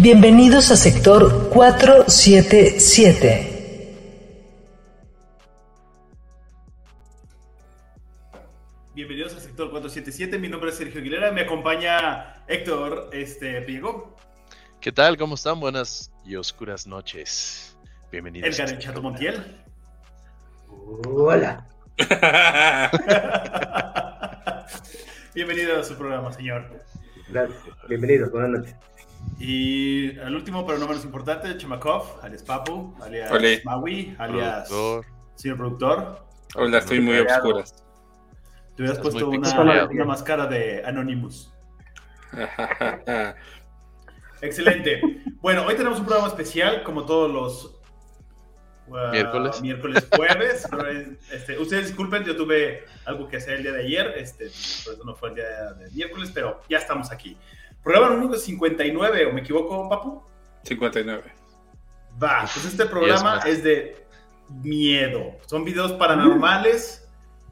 Bienvenidos a sector 477. Bienvenidos a sector 477. Mi nombre es Sergio Aguilera. Me acompaña Héctor este, Piego. ¿Qué tal? ¿Cómo están? Buenas y oscuras noches. Bienvenidos. Edgar El Chato Montiel. Hola. Bienvenido a su programa, señor. Gracias. Bienvenidos, buenas noches. Y al último, pero no menos importante, Chemakov, alias Papu, alias. Maui, alias Productor. señor productor. Hola, estoy muy obscuras. Te hubieras Estás puesto una, una máscara de Anonymous. Excelente. Bueno, hoy tenemos un programa especial, como todos los uh, Miércoles. miércoles, jueves. Este, ustedes disculpen, yo tuve algo que hacer el día de ayer, este, por eso no fue el día de miércoles, pero ya estamos aquí. Programa número 59, ¿o me equivoco, Papu? 59. Va, pues este programa más. es de miedo. Son videos paranormales,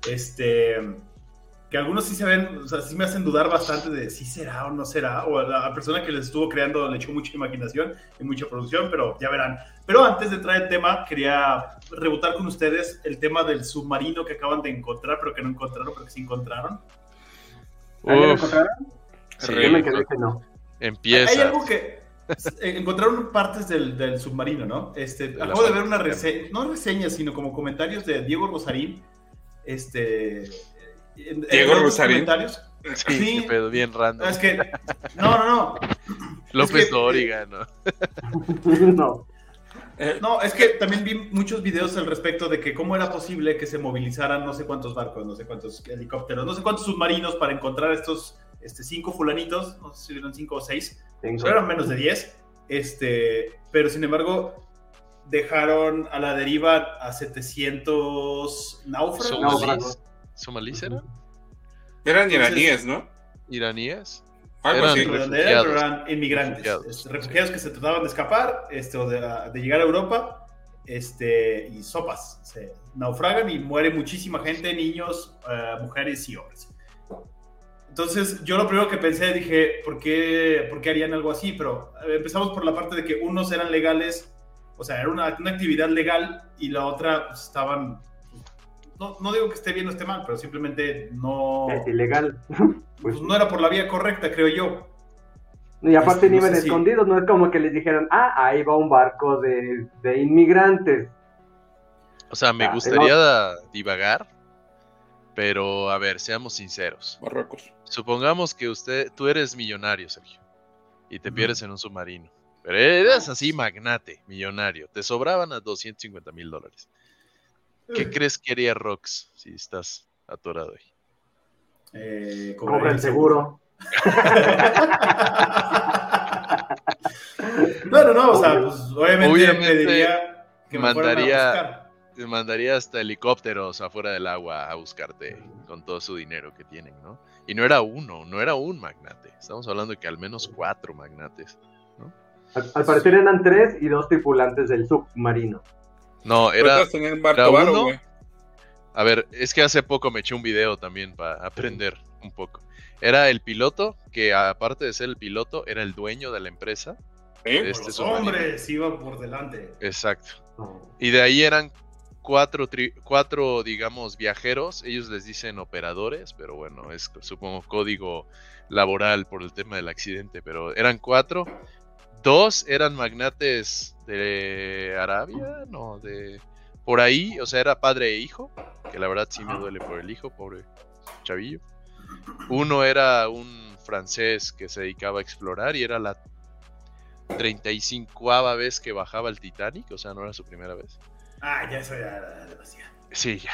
este, que algunos sí se ven, o sea, sí me hacen dudar bastante de si será o no será, o a la persona que les estuvo creando le echó mucha imaginación y mucha producción, pero ya verán. Pero antes de entrar el tema, quería rebotar con ustedes el tema del submarino que acaban de encontrar, pero que no encontraron, pero que sí encontraron. ¿Alguien lo encontraron? Sí, Yo me quedé que no. empieza. Hay algo que eh, encontraron partes del, del submarino, ¿no? Este, acabo de ver una reseña, no reseña, sino como comentarios de Diego Rosarín. Este. en- en Diego Rosarín. comentarios. Sí, Sí. pedo, bien random. Es que. No, no, no. López es que- Dóriga, ¿no? no. Eh, No, es que también vi muchos videos al respecto de que cómo era posible que se movilizaran no sé cuántos barcos, no sé cuántos helicópteros, no sé cuántos submarinos para encontrar estos este, cinco fulanitos, no sé si eran cinco o seis. Pero eran menos de 10. Este, pero sin embargo, dejaron a la deriva a 700 náufragos. ¿Somalíes? ¿Somalíes eran? Eran iraníes, ¿no? ¿Iraníes? Algo Eran. Sí, eran, pero refugiados. eran inmigrantes. Refugiados. Este, refugiados que se trataban de escapar este, o de, de llegar a Europa. Este, y sopas. Se naufragan y muere muchísima gente, niños, eh, mujeres y hombres. Entonces, yo lo primero que pensé, dije, ¿por qué, por qué harían algo así? Pero eh, empezamos por la parte de que unos eran legales, o sea, era una, una actividad legal, y la otra pues, estaban. No, no digo que esté bien o esté mal, pero simplemente no, Es ilegal. Pues, pues, no era por la vía correcta, creo yo. y aparte este, ni no iban si- escondidos, no es como que les dijeron, ah, ahí va un barco de, de inmigrantes. O sea, me Ah, gustaría divagar, pero a ver, seamos sinceros. Marruecos. Supongamos que usted, tú eres millonario, Sergio, y te pierdes en un submarino. Pero eres así magnate, millonario. Te sobraban a 250 mil dólares. ¿Qué crees que haría Rox si estás atorado ahí? Eh, Cobra el seguro. no, no, no, o sea, pues obviamente, Obviamente, pediría que me fueran a mandaría- buscar. Te mandaría hasta helicópteros afuera del agua a buscarte con todo su dinero que tienen, ¿no? Y no era uno, no era un magnate. Estamos hablando de que al menos cuatro magnates. Al, al parecer eran tres y dos tripulantes del submarino. No, Pero era. era uno. A ver, es que hace poco me eché un video también para aprender un poco. Era el piloto, que aparte de ser el piloto, era el dueño de la empresa. ¿Sí? Este Los submarino. hombres iban por delante. Exacto. No. Y de ahí eran cuatro, tri- cuatro, digamos, viajeros. Ellos les dicen operadores, pero bueno, es supongo código laboral por el tema del accidente. Pero eran cuatro. Dos eran magnates de Arabia, no, de por ahí, o sea, era padre e hijo, que la verdad sí me duele por el hijo, pobre chavillo. Uno era un francés que se dedicaba a explorar y era la 35 vez que bajaba el Titanic, o sea, no era su primera vez. Ah, ya eso ya era demasiado. Sí, ya.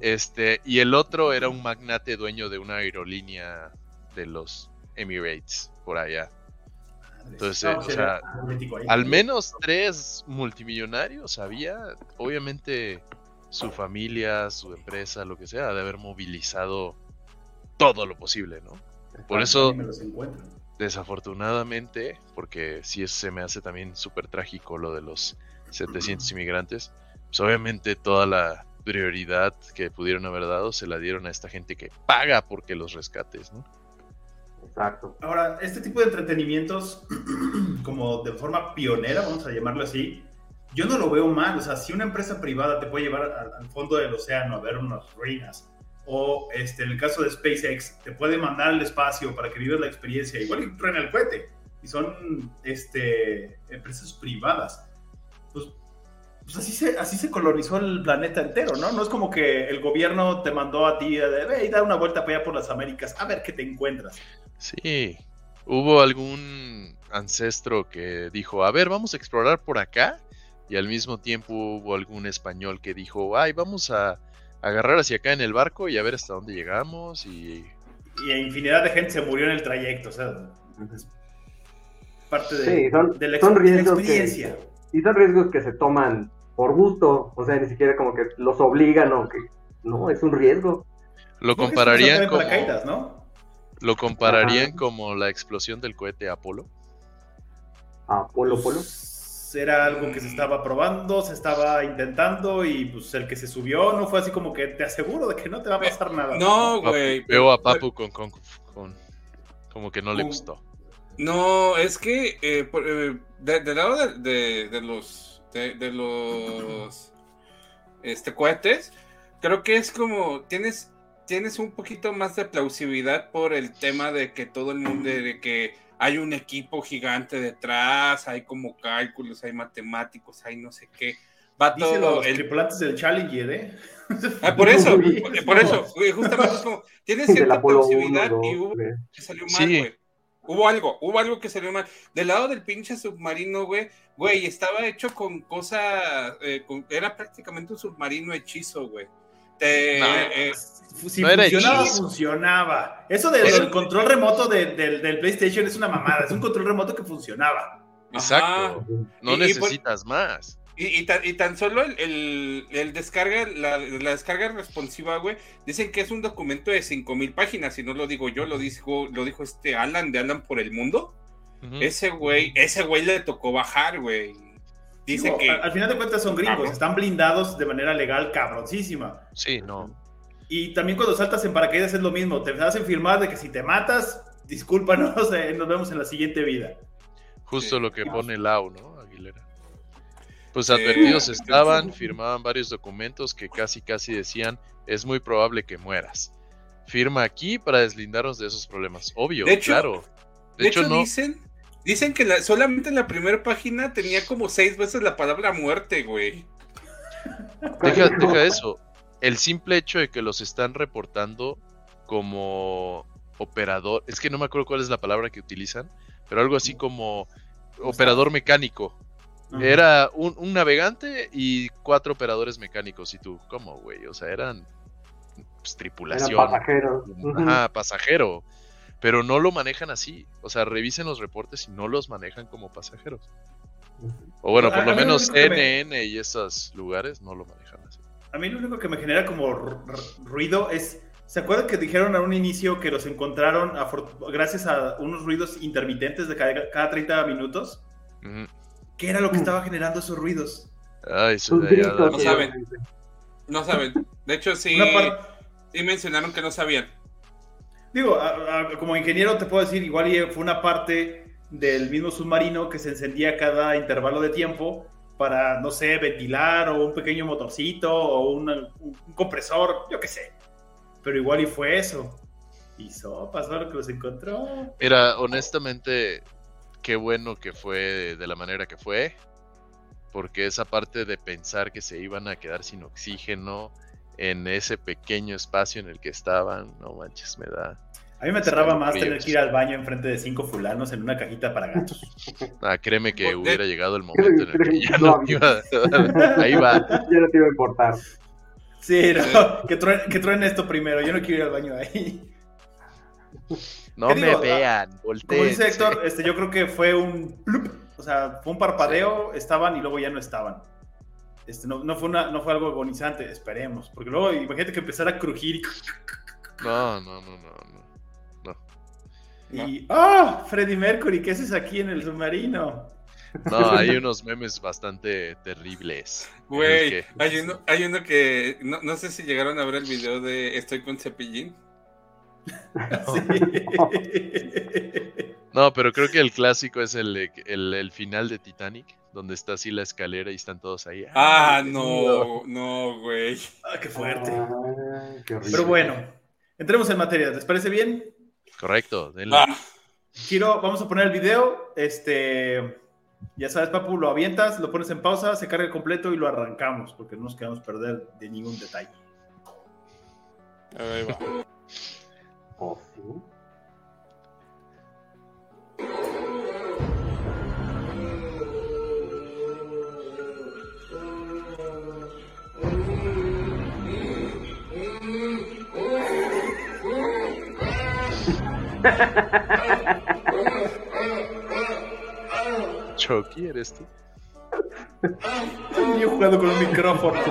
Este, y el otro era un magnate dueño de una aerolínea de los Emirates, por allá. Entonces, No, o sea, al menos tres multimillonarios había, obviamente su familia, su empresa, lo que sea, de haber movilizado todo lo posible, ¿no? Por eso, desafortunadamente, porque sí se me hace también súper trágico lo de los 700 inmigrantes, pues obviamente toda la prioridad que pudieron haber dado se la dieron a esta gente que paga porque los rescates, ¿no? Exacto. Ahora, este tipo de entretenimientos, como de forma pionera, vamos a llamarlo así, yo no lo veo mal. O sea, si una empresa privada te puede llevar al, al fondo del océano a ver unas ruinas, o este, en el caso de SpaceX, te puede mandar al espacio para que vivas la experiencia, igual que truena el cohete, y son este, empresas privadas, pues, pues así, se, así se colonizó el planeta entero, ¿no? No es como que el gobierno te mandó a ti, de, ve y da una vuelta para allá por las Américas, a ver qué te encuentras. Sí, hubo algún ancestro que dijo, a ver, vamos a explorar por acá, y al mismo tiempo hubo algún español que dijo, ay, vamos a agarrar hacia acá en el barco y a ver hasta dónde llegamos, y y infinidad de gente se murió en el trayecto, o sea, es parte de, Sí, son- de la, ex- son de la que- experiencia. Y son riesgos que se toman por gusto, o sea, ni siquiera como que los obligan o que... No, es un riesgo. lo compararían como, lo compararían Ajá. como la explosión del cohete Apolo. Ah, Polo Polo. Pues, Era algo que se estaba probando, se estaba intentando y pues el que se subió no fue así como que te aseguro de que no te va a pasar nada. No, güey. Veo a Papu con, con, con- como que no le gustó. No, es que eh, por- eh, de- del lado de, de- de los de, de los este cohetes, creo que es como tienes tienes un poquito más de plausibilidad por el tema de que todo el mundo de que hay un equipo gigante detrás, hay como cálculos, hay matemáticos, hay no sé qué. Va Dice todo los el tripulantes del Challenger, ¿eh? Ah, por eso, por, por eso, güey, justamente es como, tienes cierta Apolo 1, plausibilidad 2, y hubo 3. que salió mal, Sí. Hubo algo, hubo algo que salió mal. Del lado del pinche submarino, güey, güey, estaba hecho con cosas, eh, era prácticamente un submarino hechizo, güey. Te- No. eh, Si No funcionaba, hechizo. funcionaba. Eso del, control remoto de- del, del PlayStation es una mamada. Es un control remoto que funcionaba. Exacto. Ajá. No Y- y por- necesitas más. Y, y tan, y tan solo el, el- el descarga, la, la descarga responsiva, güey, dicen que es un documento de 5000 páginas, y no lo digo yo, lo dijo, lo dijo este Alan de Alan por el mundo. Ese güey, ese güey le tocó bajar, güey. Dice Digo, que. al, al final de cuentas son gringos, están blindados de manera legal cabroncísima. Sí, no. Y también cuando saltas en paracaídas es lo mismo. Te hacen firmar de que si te matas, discúlpanos, eh, nos vemos en la siguiente vida. Justo Sí. lo que pone Lau, ¿no? Aguilera. Pues Eh, advertidos estaban, firmaban varios documentos que casi casi decían, es muy probable que mueras. Firma aquí para deslindarnos de esos problemas. Obvio, De hecho- claro. de hecho, no. dicen, dicen que la- solamente en la primera página tenía como seis veces la palabra muerte, güey. Deja, deja eso. El simple hecho de que los están reportando como operador, es que no me acuerdo cuál es la palabra que utilizan, pero algo así como operador mecánico. Era un, un navegante y cuatro operadores mecánicos. Y tú, ¿cómo, güey? O sea, eran pues, tripulación. pasajeros. Ujú. Ajá, pasajero. Pero no lo manejan así. O sea, revisen los reportes y no los manejan como pasajeros. O bueno, A- por a lo lo menos me- NN y esos lugares no lo manejan así. A mí lo único que me genera como ruido es. ¿Se acuerdan que dijeron a un inicio que los encontraron gracias a unos ruidos intermitentes de cada, cada 30 minutos? Ujú. ¿Qué era lo que Mm. estaba generando esos ruidos? Ay. No miedo. saben. No saben. De hecho, sí, sí mencionaron que no sabían. Digo, a- a- como ingeniero te puedo decir, igual fue una parte del mismo submarino que se encendía cada intervalo de tiempo para, no sé, ventilar o un pequeño motorcito o una- un, un compresor, yo qué sé. Pero igual y fue eso. Y sopas, ¿no? Lo que los encontró. Mira, honestamente, qué bueno que fue de la manera que fue. Porque esa parte de pensar que se iban a quedar sin oxígeno en ese pequeño espacio en el que estaban, no manches, me da. A mí me aterraba más tener que ir al baño enfrente de cinco fulanos en una cajita para gatos. Ah, créeme que hubiera llegado el momento en el que ya No, no iba. Ahí va. Ya no te iba a importar. Sí, no, que, truene, que truene esto primero. Yo no quiero ir al baño ahí. No ¿Qué me digo? vean, Como volteen. dice Héctor, este, yo creo que fue un plup, o sea, fue un parpadeo, estaban y luego ya no estaban. Este, no, no, fue una, no fue algo agonizante, esperemos. Porque luego imagínate que empezara a crujir No, no, no, no, no. y. y ¡Ah! Freddie Mercury, ¿qué haces aquí en el submarino? No, hay unos memes bastante terribles. Güey, que- hay uno, hay uno que no, no sé si llegaron a ver el video de Estoy con Cepillín. Sí. No, pero creo que el clásico es el, el, el final de Titanic, donde está así la escalera y están todos ahí. Ah, miedo. no, no, güey. Ah, qué fuerte. Qué horrible. Pero bueno, entremos en materia. ¿Les parece bien? Correcto, denle. Ah, Giro, vamos a poner el video. Este, ya sabes, Papu, lo avientas, lo pones en pausa, se carga completo y lo arrancamos, porque no nos queremos perder de ningún detalle. ahí va. Oh, sí. Chucky, ¿eres tú? Yo jugando con un micrófono.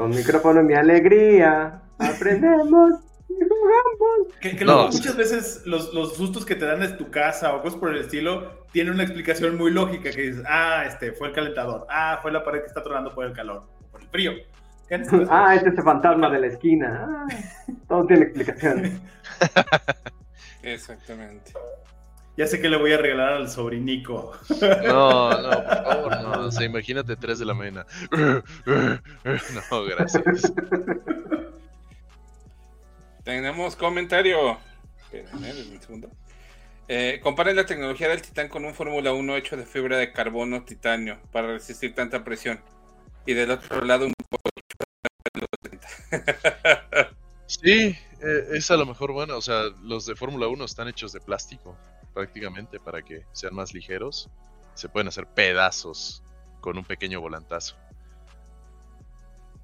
Con micrófono mi alegría. Aprendemos y jugamos. Que, No, muchas veces los, los sustos que te dan en tu casa o cosas por el estilo tienen una explicación muy lógica que dices, ah, este fue el calentador, ah, fue la pared que está tronando por el calor, o por el frío. Ah, este es el fantasma de la esquina. Ah, todo tiene explicación. Exactamente. Ya sé que le voy a regalar al sobrinico. No, no, por favor, no. O sea, imagínate 3 de la mañana. No, gracias. Tenemos comentario. Espérenme, denme un segundo. Eh, comparen la tecnología del Titán con un Fórmula 1 hecho de fibra de carbono titanio para resistir tanta presión. Y del otro lado un Sí, eh, es a lo mejor bueno. O sea, los de Fórmula 1 están hechos de plástico, prácticamente, para que sean más ligeros. Se pueden hacer pedazos con un pequeño volantazo.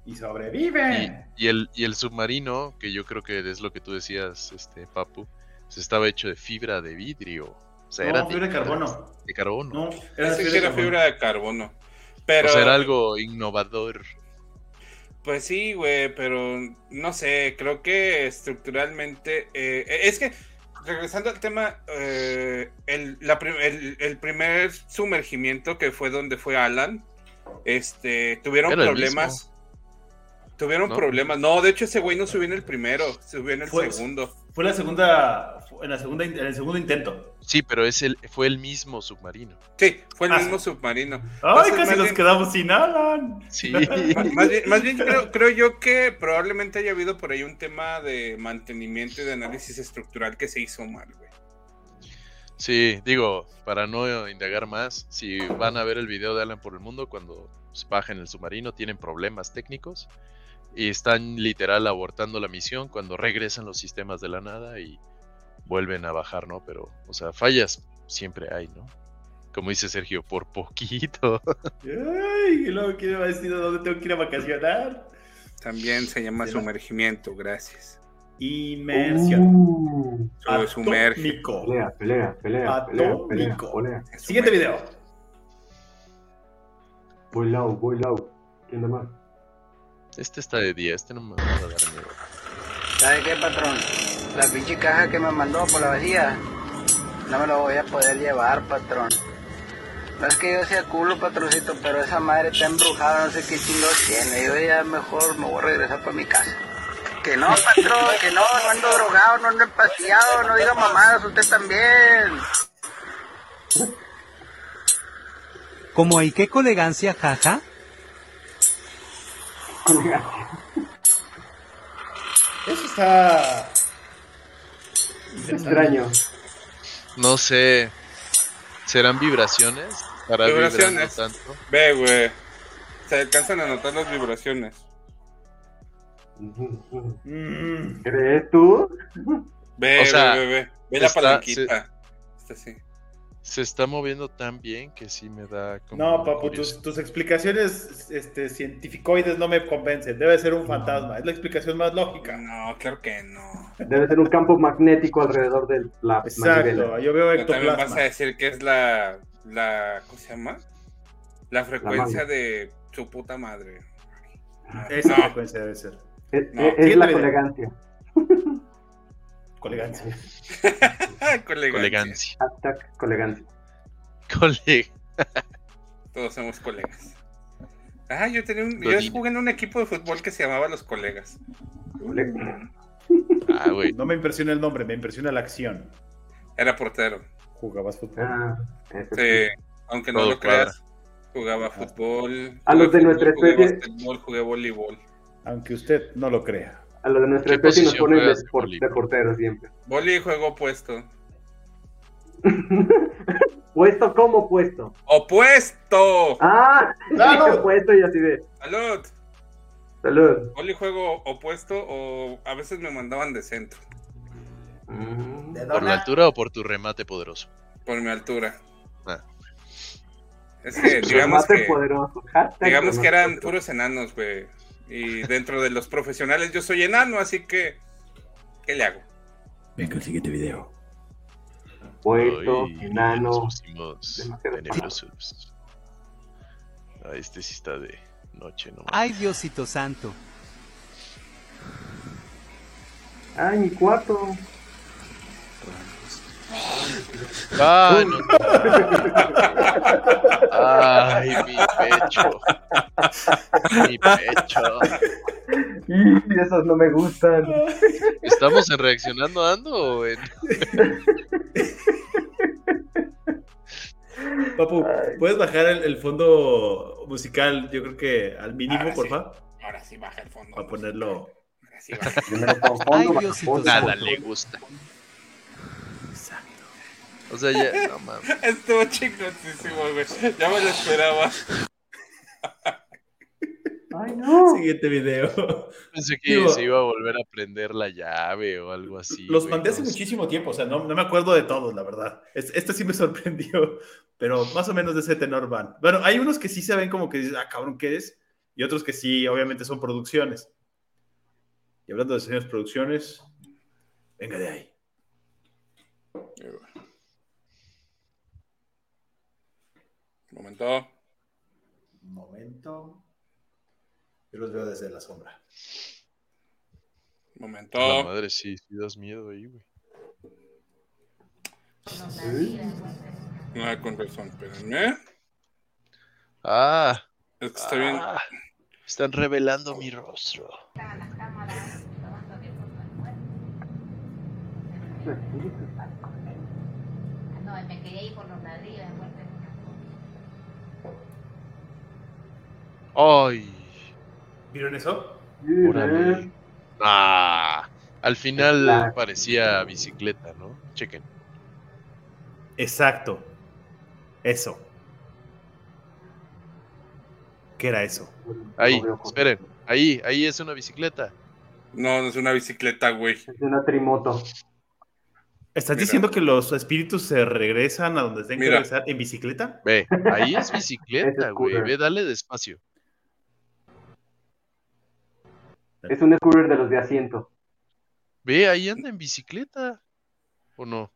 Y Y, sobrevive. y el, y el submarino, que yo creo que es lo que tú decías, este Papu, pues estaba hecho de fibra de vidrio. O sea, era fibra de carbono. De carbono. No, era fibra que de era carbono. fibra de carbono. Pero, O sea, era algo innovador. pues sí, güey, pero no sé, creo que estructuralmente... eh, es que, regresando al tema, eh, el, la el- el primer sumergimiento que fue donde fue Alan, este, tuvieron Era problemas. Tuvieron ¿No? problemas. No, de hecho ese güey no subió en el primero, subió en el Fue- segundo. Fue la segunda, fue en la segunda, en el segundo intento. Sí, pero es el, fue el mismo submarino. Sí, fue el Ah, mismo submarino. Ay, Entonces, casi nos bien- quedamos sin Alan. Sí. Más bien, más bien creo, creo yo que probablemente haya habido por ahí un tema de mantenimiento y de análisis estructural que se hizo mal, güey. Sí, digo, para no indagar más, si van a ver el video de Alan por el mundo, cuando se bajan el submarino tienen problemas técnicos y están literal abortando la misión cuando regresan los sistemas de la nada y vuelven a bajar, ¿no? Pero, o sea, fallas siempre hay, ¿no? Como dice Sergio, por poquito. Ay, y luego quiere decir a dónde tengo que ir a vacacionar. También se llama sumergimiento, gracias. Inmersión. Uh. Atómico. pelea, pelea, pelea, pelea, pelea, pelea. Siguiente video. Voy low, voy low. ¿Quién da más? Este está de día, este no me va a dar miedo. ¿Sabe qué, patrón? La pinche caja que me mandó por la vacía, no me lo voy a poder llevar, patrón. No es que yo sea culo, patroncito, pero esa madre está embrujada, no sé qué chingados tiene. Yo ya mejor me voy a regresar para mi casa. Que no, patrón, que no, no ando drogado, no ando empastillado, no diga mamadas, usted también. Como hay que elegancia, jaja. Eso está. Extraño. No sé, ¿serán vibraciones? Para Vibraciones. tanto. Ve, güey. Se alcanzan a notar las vibraciones. ¿Crees tú? Ve, O sea, ve, ve, ve. Ve la está- palanquita. Está así. Se está moviendo tan bien que sí me da como. No, papu, tus, tus explicaciones este, cientificoides no me convencen. Debe ser un fantasma. Es la explicación más lógica. No, claro que no. Debe ser un campo magnético alrededor de la manivela. Exacto. Yo veo Pero también vas ectoplasma. a decir que es la, la, ¿cómo se llama? La frecuencia de su puta madre. Esa No. frecuencia debe ser. Es, No, es- la video. Colegancia. Colegancia. Colegancia. Colegancia. Hashtag colegancia. Colega. Todos somos colegas. Ah, yo tenía un, yo jugué en un equipo de fútbol que se llamaba Los Colegas. Cole- Ah, güey. No me impresiona el nombre, me impresiona la acción. Era portero. Jugabas fútbol. Ah, Sí, aunque no Todo lo creas, jugaba fútbol. A los de nuestra especie- jugué voleibol. Aunque usted no lo crea. A lo de nuestra ¿Qué especie nos ponen de, de por- de portero siempre. Voli juego opuesto. ¿Puesto como puesto? ¡Opuesto! ¡Ah! ¡Salud! dije puesto y así de. ¡Salud! Salud. Voli juego opuesto o a veces me mandaban de centro. Mm. ¿Por la altura o por tu remate poderoso? Por mi altura. Ah. Es que digamos Remate que, poderoso. Digamos que eran poderoso. puros enanos, güey. Y dentro de los profesionales yo soy enano, así que ¿qué le hago? Venga, el siguiente video. Puesto, Ay, enano. pusimos tenebrosos. Ah, este sí está de noche, ¿no? Ay, Diosito santo. ¡Ay, mi cuarto! ¡Ay, no! ¡Ay, mi pecho! ¡Mi pecho! ¡Y esos no me gustan! ¿Estamos en reaccionando ando o en.? Papu. ¿puedes bajar el, el fondo musical? Yo creo que al mínimo, Ahora por sí. favor. Ahora sí baja el fondo. Para ponerlo. Ahora sí baja. Ay, Diosito fondo. Nada le gusta. O sea, ya, no mames. Estuvo chingoncísimo, güey. Ya me lo esperaba. ¡Ay, no! Siguiente video. Pensé que Digo- se iba a volver a prender la llave o algo así. Los güey, mandé hace no sé. muchísimo tiempo, o sea, no, no me acuerdo de todos, la verdad. Es- Este sí me sorprendió, pero más o menos de ese tenor van. Bueno, hay unos que sí se ven como que dices, ah, cabrón, ¿qué es? Y otros que sí, obviamente son producciones. Y hablando de señores producciones, venga de ahí. Momento. Momento. Yo los veo desde la sombra. Momento. La madre sí, sí das miedo ahí, güey. Ah, con razón, espérenme. Ah, Es que está bien. ah, están revelando mi rostro. No, me quería ir por los ladrillos Ay, ¿Vieron eso? órale. Ah, al final parecía bicicleta, ¿no? Chequen. Exacto. Eso. ¿Qué era eso? Ahí, esperen. Ahí, ahí es una bicicleta. No, no es una bicicleta, güey. Es una trimoto. ¿Estás Mira. diciendo que los espíritus se regresan a donde tienen que regresar en bicicleta? Ve, ahí es bicicleta, güey. Ve, dale despacio. Es un scooter de los de asiento. Ve, ahí anda en bicicleta. ¿O no?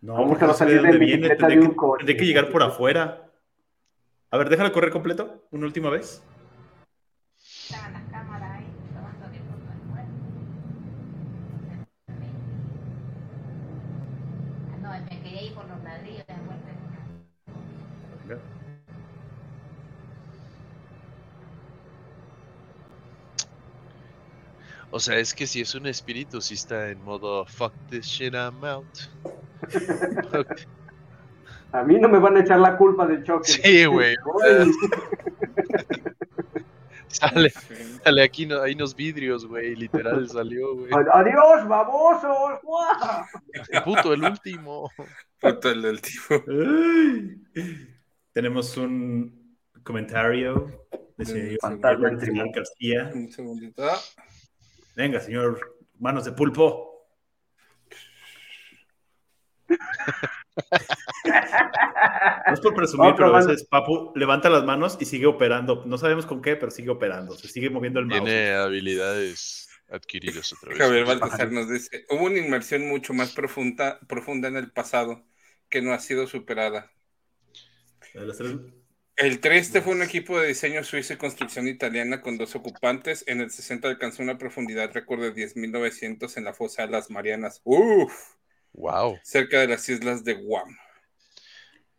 No, ¿Cómo porque se va no a salir de viene. de un que, coche? tendría que llegar por afuera. A ver, déjalo correr completo. Una última vez. No, me quería ir por los ladrillos de muerte. O sea, es que si es un espíritu, si está en modo fuck this shit, I'm out. A mí no me van a echar la culpa del choque. Sí, güey. Sale, sale aquí, no, hay unos vidrios, güey. Literal salió, güey. ¡Adiós, babosos! Puto, el último. Puto el. Ay. Tenemos un comentario de señor García. Un segundito. Venga, señor Manos de Pulpo. No es por presumir, Otro pero a mano. veces Papu levanta las manos y sigue operando. No sabemos con qué, pero sigue operando. Se sigue moviendo el mouse. Tiene habilidades adquiridas otra vez. Javier Baltasar nos dice, hubo una inmersión mucho más profunda, profunda en el pasado que no ha sido superada. De las tres- El Trieste fue un equipo de diseño suizo y construcción italiana con dos ocupantes. En el 60 alcanzó una profundidad récord de 10.900 en la fosa de las Marianas. ¡Uf! Wow, Cerca de las islas de Guam.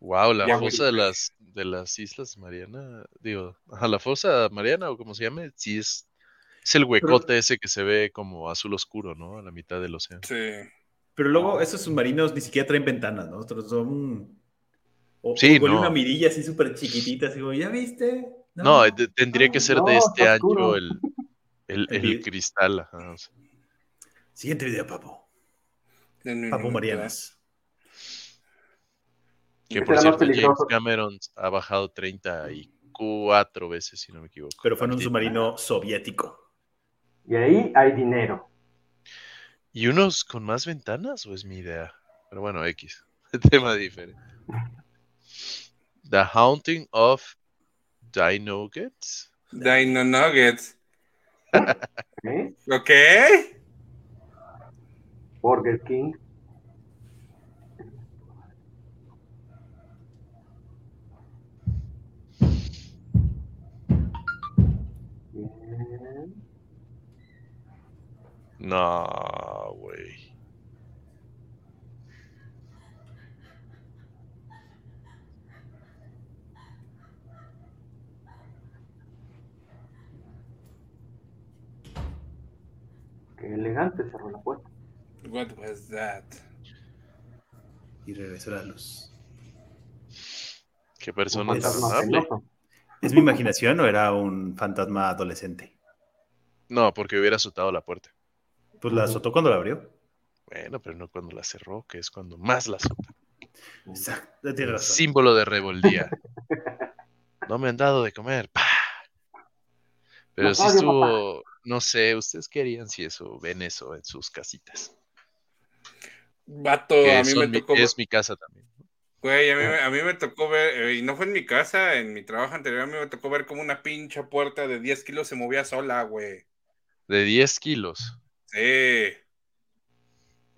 wow, la Ya, fosa de las de las Islas Mariana, digo, a la fosa Mariana o como se llame, sí es, es el huecote ese que se ve como azul oscuro, ¿no? A la mitad del océano. Sí. Pero luego esos submarinos ni siquiera traen ventanas, ¿no? Otros Son. O, Sí, o con no. una mirilla así súper chiquitita, así como, ¿ya viste? No, tendría que ser no, de este ancho el, el, El el vid- cristal. ajá, o sea. Siguiente video, Papu minuto, Marianas. Que por cierto, James. Cameron ha bajado 34 veces, si no me equivoco. Pero fue en un submarino soviético. Y ahí hay dinero. ¿Y unos con más ventanas o es mi idea? Pero bueno, X. Tema diferente. The Haunting of Dino Nuggets. Dino Nuggets. ¿eh? ¿Ok? Burger King. Bien. No, güey. Qué elegante cerró la puerta. What was that? Y regresó la luz. Qué persona penoso. ¿Es mi imaginación o era un fantasma adolescente? No, porque hubiera azotado la puerta. Pues la azotó cuando la abrió. Bueno, pero no cuando la cerró, que es cuando más la azota. Exacto, tiene razón. Símbolo de rebeldía. No me han dado de comer. ¡Pah! Pero No, sí estuvo, no sé, ustedes querían si eso, ven eso en sus casitas. Vato, Que a mí me mi- tocó. es mi casa también. Güey, a mí, me- a mí me tocó ver, eh, y no fue en mi casa, en mi trabajo anterior, a mí me tocó ver como una pinche puerta de 10 kilos se movía sola, güey. De 10 kilos. Sí.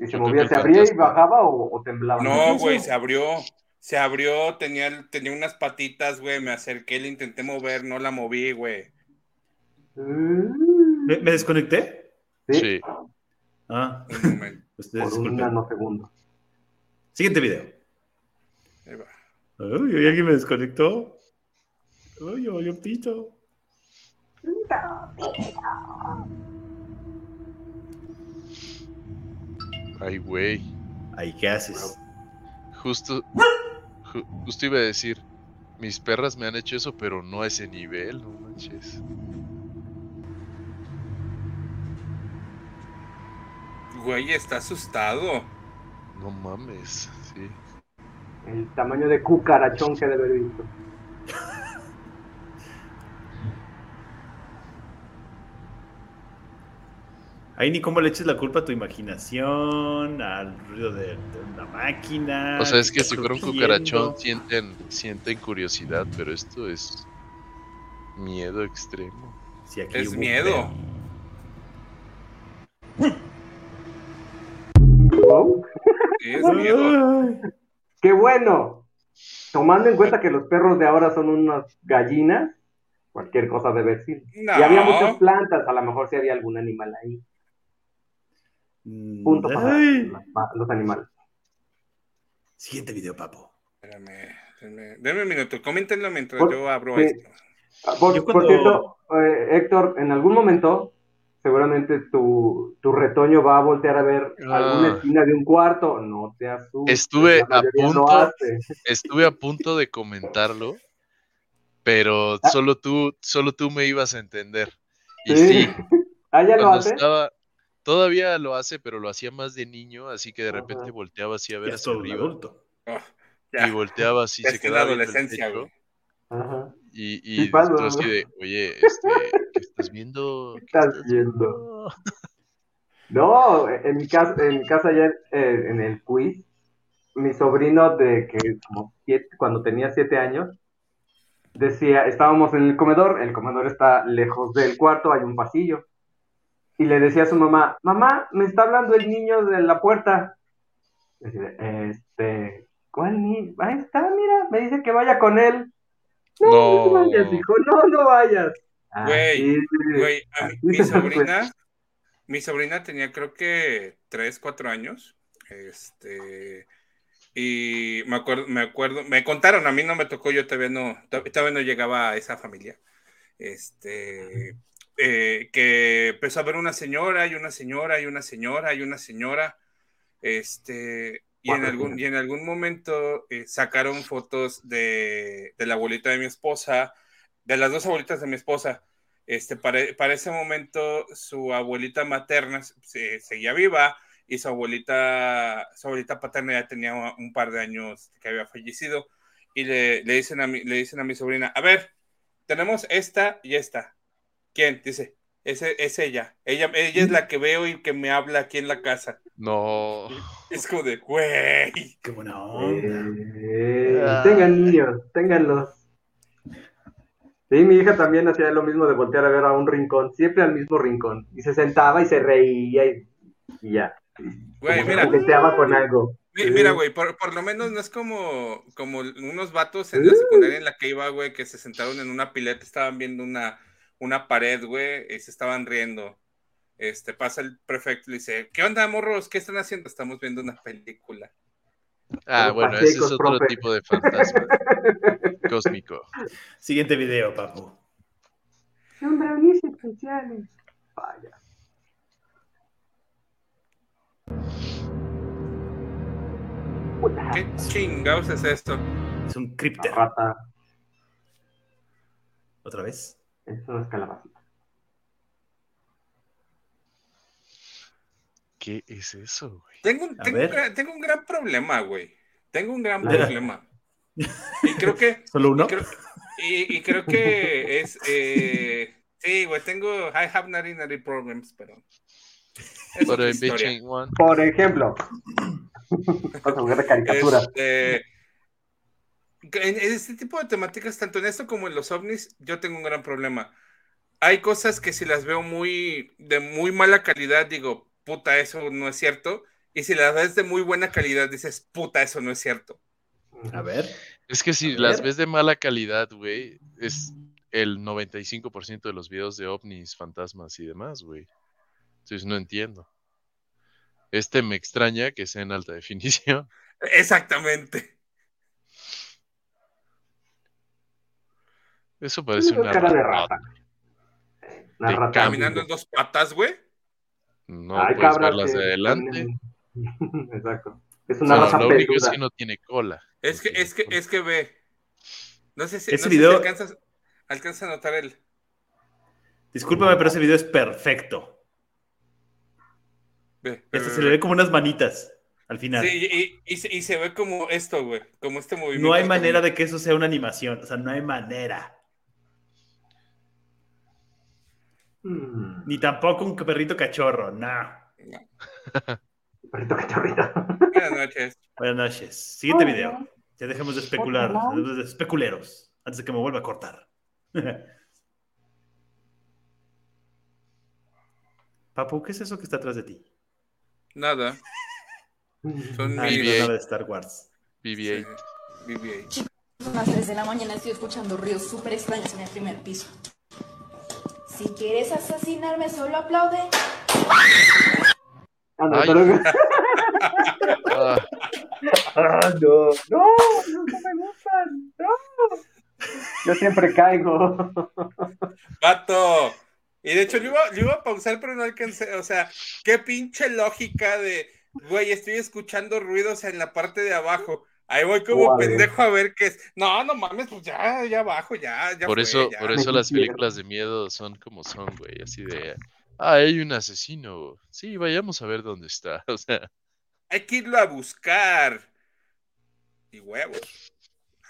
¿Y se movía, se abría y bajaba o, o temblaba? No, güey, se abrió. Se abrió, tenía, tenía unas patitas, güey. Me acerqué, le intenté mover, no la moví, güey. Mm, ¿Me, me desconecté? Sí, Sí. Ah, Un momento. ustedes por un disculpen. nanosegundo. Siguiente video. Ahí va. Uy, ¿alguien me desconectó? Uy, yo, un pito. Ay, güey. Ay, ¿qué haces? Justo, ju- justo iba a decir, mis perras me han hecho eso, pero no a ese nivel, no manches. Güey, está asustado. No mames, sí. El tamaño de cucarachón que debe haber visto. Ahí ni cómo le eches la culpa a tu imaginación, al ruido de, de una máquina. O sea, es que si fuera un cucarachón sienten, sienten curiosidad, pero esto es miedo extremo. Aquí Es un es miedo. Ay, ¡Qué bueno! Tomando en cuenta que los perros de ahora son unas gallinas, cualquier cosa debe decir. No. Y había muchas plantas, a lo mejor sí había algún animal ahí. mm, Punto para los animales. Siguiente video, papo. Espérame, denme, denme un minuto. Coméntenlo mientras Por- yo abro sí. esto. Ah, Por, Yo por cuando- cierto, eh, Héctor, en algún momento, seguramente tu, tu retoño va a voltear a ver Ah. alguna esquina de un cuarto. No te asustes. Estuve la a punto. Estuve a punto de comentarlo, pero Ah. solo tú, solo tú me ibas a entender. Y Sí. sí, ¿Ah, ya lo hace? estaba, todavía lo hace, pero lo hacía más de niño, así que de Ajá. repente volteaba así a ver Ya hacia arriba adulto. Oh, y volteaba así, Ya se la quedaba el adolescencia. Ajá. Y, Sí y así ¿no? de, oye, este, ¿qué estás viendo? ¿Qué estás viendo? No, en mi casa, en mi casa ya eh, en el quiz, mi sobrino de que como siete- cuando tenía siete años, decía, estábamos en el comedor, el comedor está lejos del cuarto, hay un pasillo, y le decía a su mamá, mamá, me está hablando el niño de la puerta. Decía, este, ¿cuál niño? Ahí está, mira, me dice que vaya con él. No, no, No. vayas, hijo, no, no vayas. Güey, Así- Güey, así mi sobrina, mi sobrina tenía creo que 3, 4 años. Este, y me acuerdo, me acuerdo, me contaron, a mí no me tocó, yo todavía no, to- todavía no llegaba a esa familia. Este, eh, que empezó a ver una señora y una señora y una señora y una señora. Este, y en algún, y en algún momento eh, sacaron fotos de, de la abuelita de mi esposa, de las dos abuelitas de mi esposa. Este, para, para ese momento, su abuelita materna se- seguía viva y su abuelita, su abuelita paterna ya tenía un par de años que había fallecido. Y le, le dicen a mi, le dicen a mi sobrina, a ver, tenemos esta y esta. ¿Quién? Dice, ese, es ella. ella. Ella es la que veo y que me habla aquí en la casa. No. Es como de, güey. Qué buena onda. Eh, tengan niños, ténganlos. Sí, mi hija también hacía lo mismo de voltear a ver a un rincón, siempre al mismo rincón. Y se sentaba y se reía y, y ya. Güey, Como mira, con algo. Mi- Mira, güey, por, por lo menos no es como, como unos vatos en la secundaria en la que iba, güey, que se sentaron en una pileta, estaban viendo una, una pared, güey, y se estaban riendo. Este, pasa el prefecto y le dice, ¿qué onda, morros? ¿Qué están haciendo? Estamos viendo una película. Ah, bueno, ese es otro profe. tipo de fantasma cósmico. Siguiente video, papu. Son brownies especiales. Vaya. ¿Qué chingados es esto? Es un crypter. rata. ¿Otra vez? Es una calabacita. ¿Qué es eso, güey? Tengo, un- tengo, un gran, tengo un gran problema, güey. Tengo un gran problema. Y creo que... ¿Solo uno? Y creo, y, y creo que es. eh, sí, güey, tengo. I have not any problems, pero. Es. Por ejemplo. Vamos a jugar de caricatura. Este, en en este tipo de temáticas, tanto en esto como en los ovnis, yo tengo un gran problema. Hay cosas que si las veo muy de muy mala calidad, digo, puta, eso no es cierto. Y si las ves de muy buena calidad, dices, puta, eso no es cierto. A ver. Es que si las ves de mala calidad, güey, es el 95% de los videos de ovnis, fantasmas y demás, güey. Entonces no entiendo. Este me extraña que sea en alta definición. Exactamente. Eso parece Una una cara de ratota. rata. Una de rata. Caminando en dos patas, güey. No Hay puedes que de adelante. Exacto. Es una No, raza lo único es que no tiene cola. Es que, es que, es que ve. No sé si, Ese no sé si video- alcanzas, alcanza a notar el. Discúlpame, pero ese video es perfecto. Ve, Hasta ve, se le ve. como unas manitas al final. Sí, y, y- y se, y se ve como esto, güey. Como este movimiento. no hay manera de que eso sea una animación. O sea, no hay manera. Mm, Ni tampoco un perrito cachorro. No. perrito cachorrito. Buenas noches. Buenas noches. Siguiente video. Ya dejemos de especular. dejemos de especuleros. Antes de que me vuelva a cortar. Papu, ¿qué es eso que está atrás de ti? Nada. Son Ah, la nave de Star Wars. BB-8. BB-8. Son las 3 de la mañana, estoy escuchando ruidos súper extraños en el primer piso. Si quieres asesinarme, solo aplaude. Ah, no, Ay. pero- Ah, Ah, no, no, no, me gustan, no. Yo siempre caigo. ¡Vato! Y de hecho, lo iba, lo iba a pausar, pero no alcancé. O sea, qué pinche lógica de. Güey, estoy escuchando ruidos en la parte de abajo. Ahí voy como pendejo a ver qué es. No, no mames, pues ya, ya abajo, ya, ya. por fue, eso, ya. por eso las películas de miedo son como son, güey. Así de. Ah, hay un asesino. Sí, vayamos a ver dónde está. O sea, Hay que irlo a buscar. Y huevos.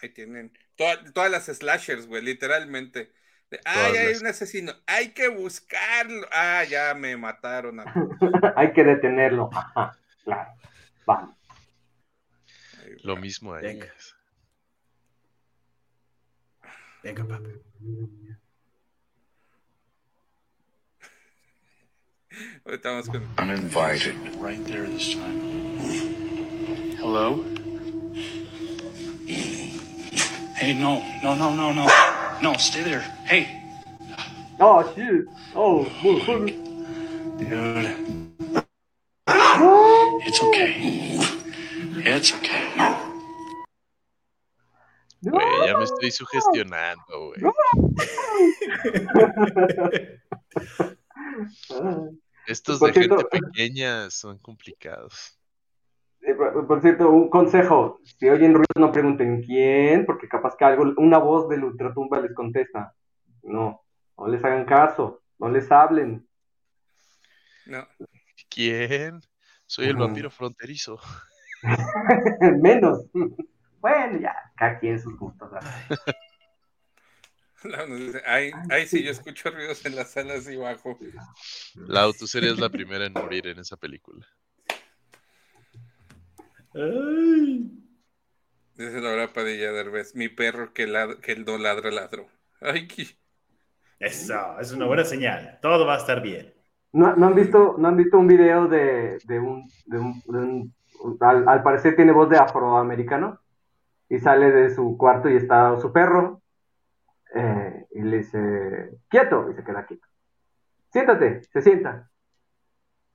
Ahí tienen. Toda- todas las slashers, güey, literalmente. De, Ay, hay las- un asesino. Hay que buscarlo. Ah, ya me mataron. a- Hay que detenerlo. Ajá, claro. Vamos. Ay, Lo güey. mismo ahí. Venga. Venga, papi. Ahorita vamos con. Uninvited. Right there this time. Hello? Hey, no, no, no, no, no. No, stay there. Hey, Oh, shit. Oh, bull, bull. dude. It's okay. It's okay. Güey, ya me estoy sugestionando, güey. Estos Por de gente pequeña son complicados. Eh, Por cierto, un consejo, si oyen ruido no pregunten quién, porque capaz que algo, una voz del ultratumba les contesta. No, no les hagan caso, no les hablen. No. ¿Quién? Soy el vampiro fronterizo. Menos. Bueno, ya, cada quien sus gustos. No, ay, sí, yo escucho ruidos en las salas y bajo. Lau, tú serías la primera en morir en esa película. Ay. Dice Laura Padilla Derbez, mi perro que, lad- que no ladra ladro. Ay, qué- Eso, es una buena señal. Todo va a estar bien. ¿No, no han visto, ¿No han visto un video de, de un, de un, de un- al, al parecer tiene voz de afroamericano y sale de su cuarto y está su perro eh, y le dice, quieto, y se queda quieto. Siéntate, se sienta.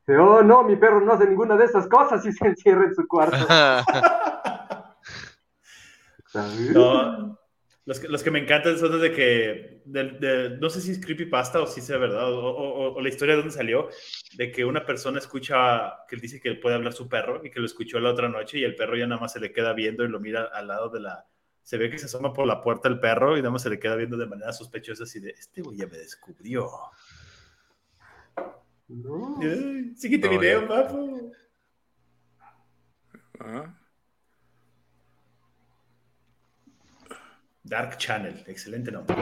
Dice, oh no, mi perro no hace ninguna de esas cosas y se encierra en su cuarto. los, que, los que me encantan son los de que, de- de- no sé si es creepypasta o si es verdad, o, o- o la historia de dónde salió, de que una persona escucha, que dice que puede hablar su perro y que lo escuchó la otra noche y el perro ya nada más se le queda viendo y lo mira al lado de la... Se ve que se asoma por la puerta el perro y nada más se le queda viendo de manera sospechosa así de, este güey ya me descubrió. No. Siguiente No, video, ya. papu. Ah, Dark Channel, excelente nombre.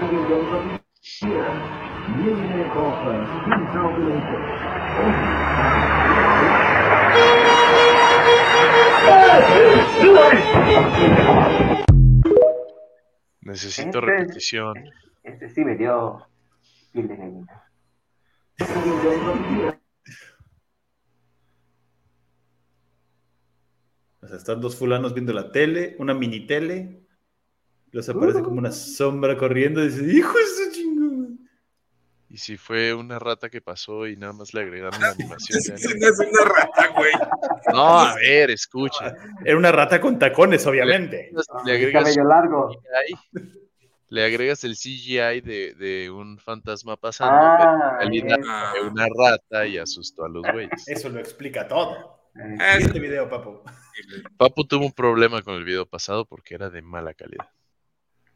Necesito Este- repetición. Este sí me dio piel de gallina. O sea, están dos fulanos viendo la tele, una mini tele. Los aparece como una sombra corriendo y dice, hijo de su chingón. Y si fue una rata que pasó y nada más le agregaron la animación. no- es una rata, güey. No, a ver, escucha. Era una rata con tacones, obviamente. Le agregas, Cabello largo. CGI, le agregas el CGI de, de un fantasma pasando, Ah, pero en realidad Ah. fue una rata y asustó a los güeyes. Eso lo explica todo. eh, Ah, Siguiente video, papu. Papu tuvo un problema con el video pasado porque era de mala calidad.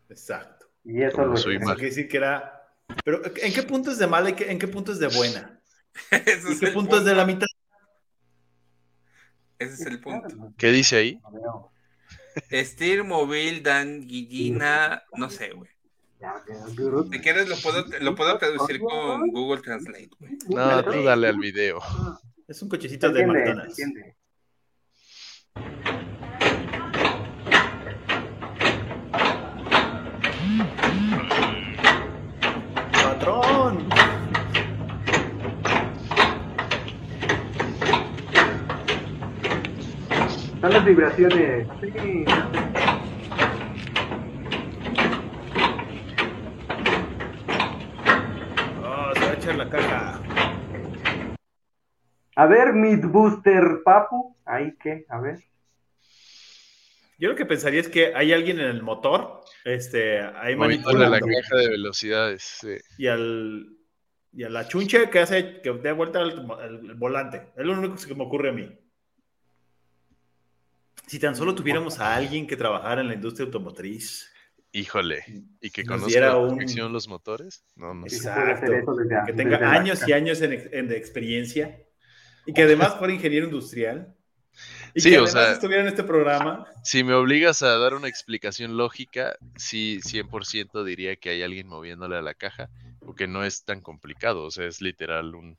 Exacto. y eso Como lo soy mal. quiere decir que era... Pero, ¿en qué punto es de mala y qué- en qué punto es de buena? ¿Y es qué el punto es de la mitad? Ese es el punto. ¿Qué dice ahí? Estir, móvil, Dan, Guillina, no sé, güey. Si quieres lo puedo, lo puedo traducir con Google Translate, güey. No, tú dale al video. Es un cochecito de McDonald's. entiende. ¡Patrón! Están las vibraciones. Sí. Oh, se va a echar la caja. A ver, Midbuster Papu. Ahí qué, a ver. Yo lo que pensaría es que hay alguien en el motor, este, ahí Moviéndole la caja de velocidades. sí. y al y a la chunche que hace que dé vuelta al, al- el volante. Es lo único que se me ocurre a mí. Si tan solo tuviéramos a alguien que trabajara en la industria automotriz. Híjole. ¿Y que la un- los motores? No, no sé. Exacto. Que tenga años y años en, de experiencia. Y que además fuera ingeniero industrial. Y Sí, que o además sea- estuviera en este programa. Si me obligas a dar una explicación lógica, sí, 100% diría que hay alguien moviéndole a la caja, porque no es tan complicado, o sea, es literal un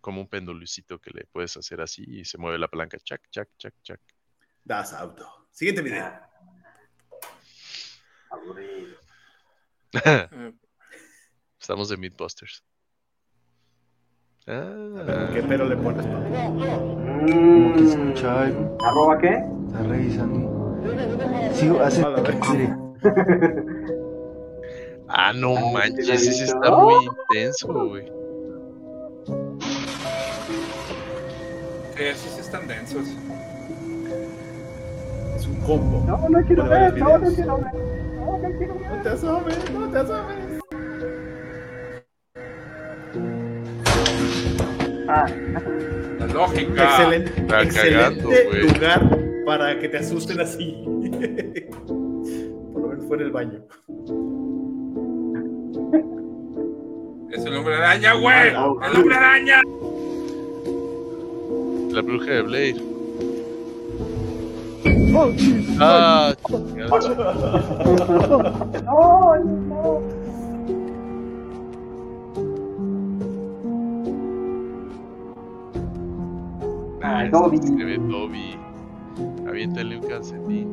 como un pendulucito que le puedes hacer así y se mueve la palanca, chac, chac, chac, chac. Das auto. Siguiente video. Aburrido. Eh, Estamos de Mythbusters. A Ah, ¿Qué pero le pones, Pablo? Mm, ¿Arroba qué? Está revisando. Sigo, hace. Ah, no Ay, manches, ¿sí ese está muy intenso, güey. sí, esos sí están densos. Es un combo. No, no quiero ver, no, no quiero ver. No, no quiero ver. No te asomes, no te asomes. Ah, La lógica. Excelente, Está excelente cagando, güey. lugar para que te asusten así. Por lo menos fue en el baño. Es el hombre araña, güey. Ah, El hombre araña. La bruja de Blair. Ah, chingada. no, no. Ay, Dobby. Se ve Dobby. Aviéntale un calcetín.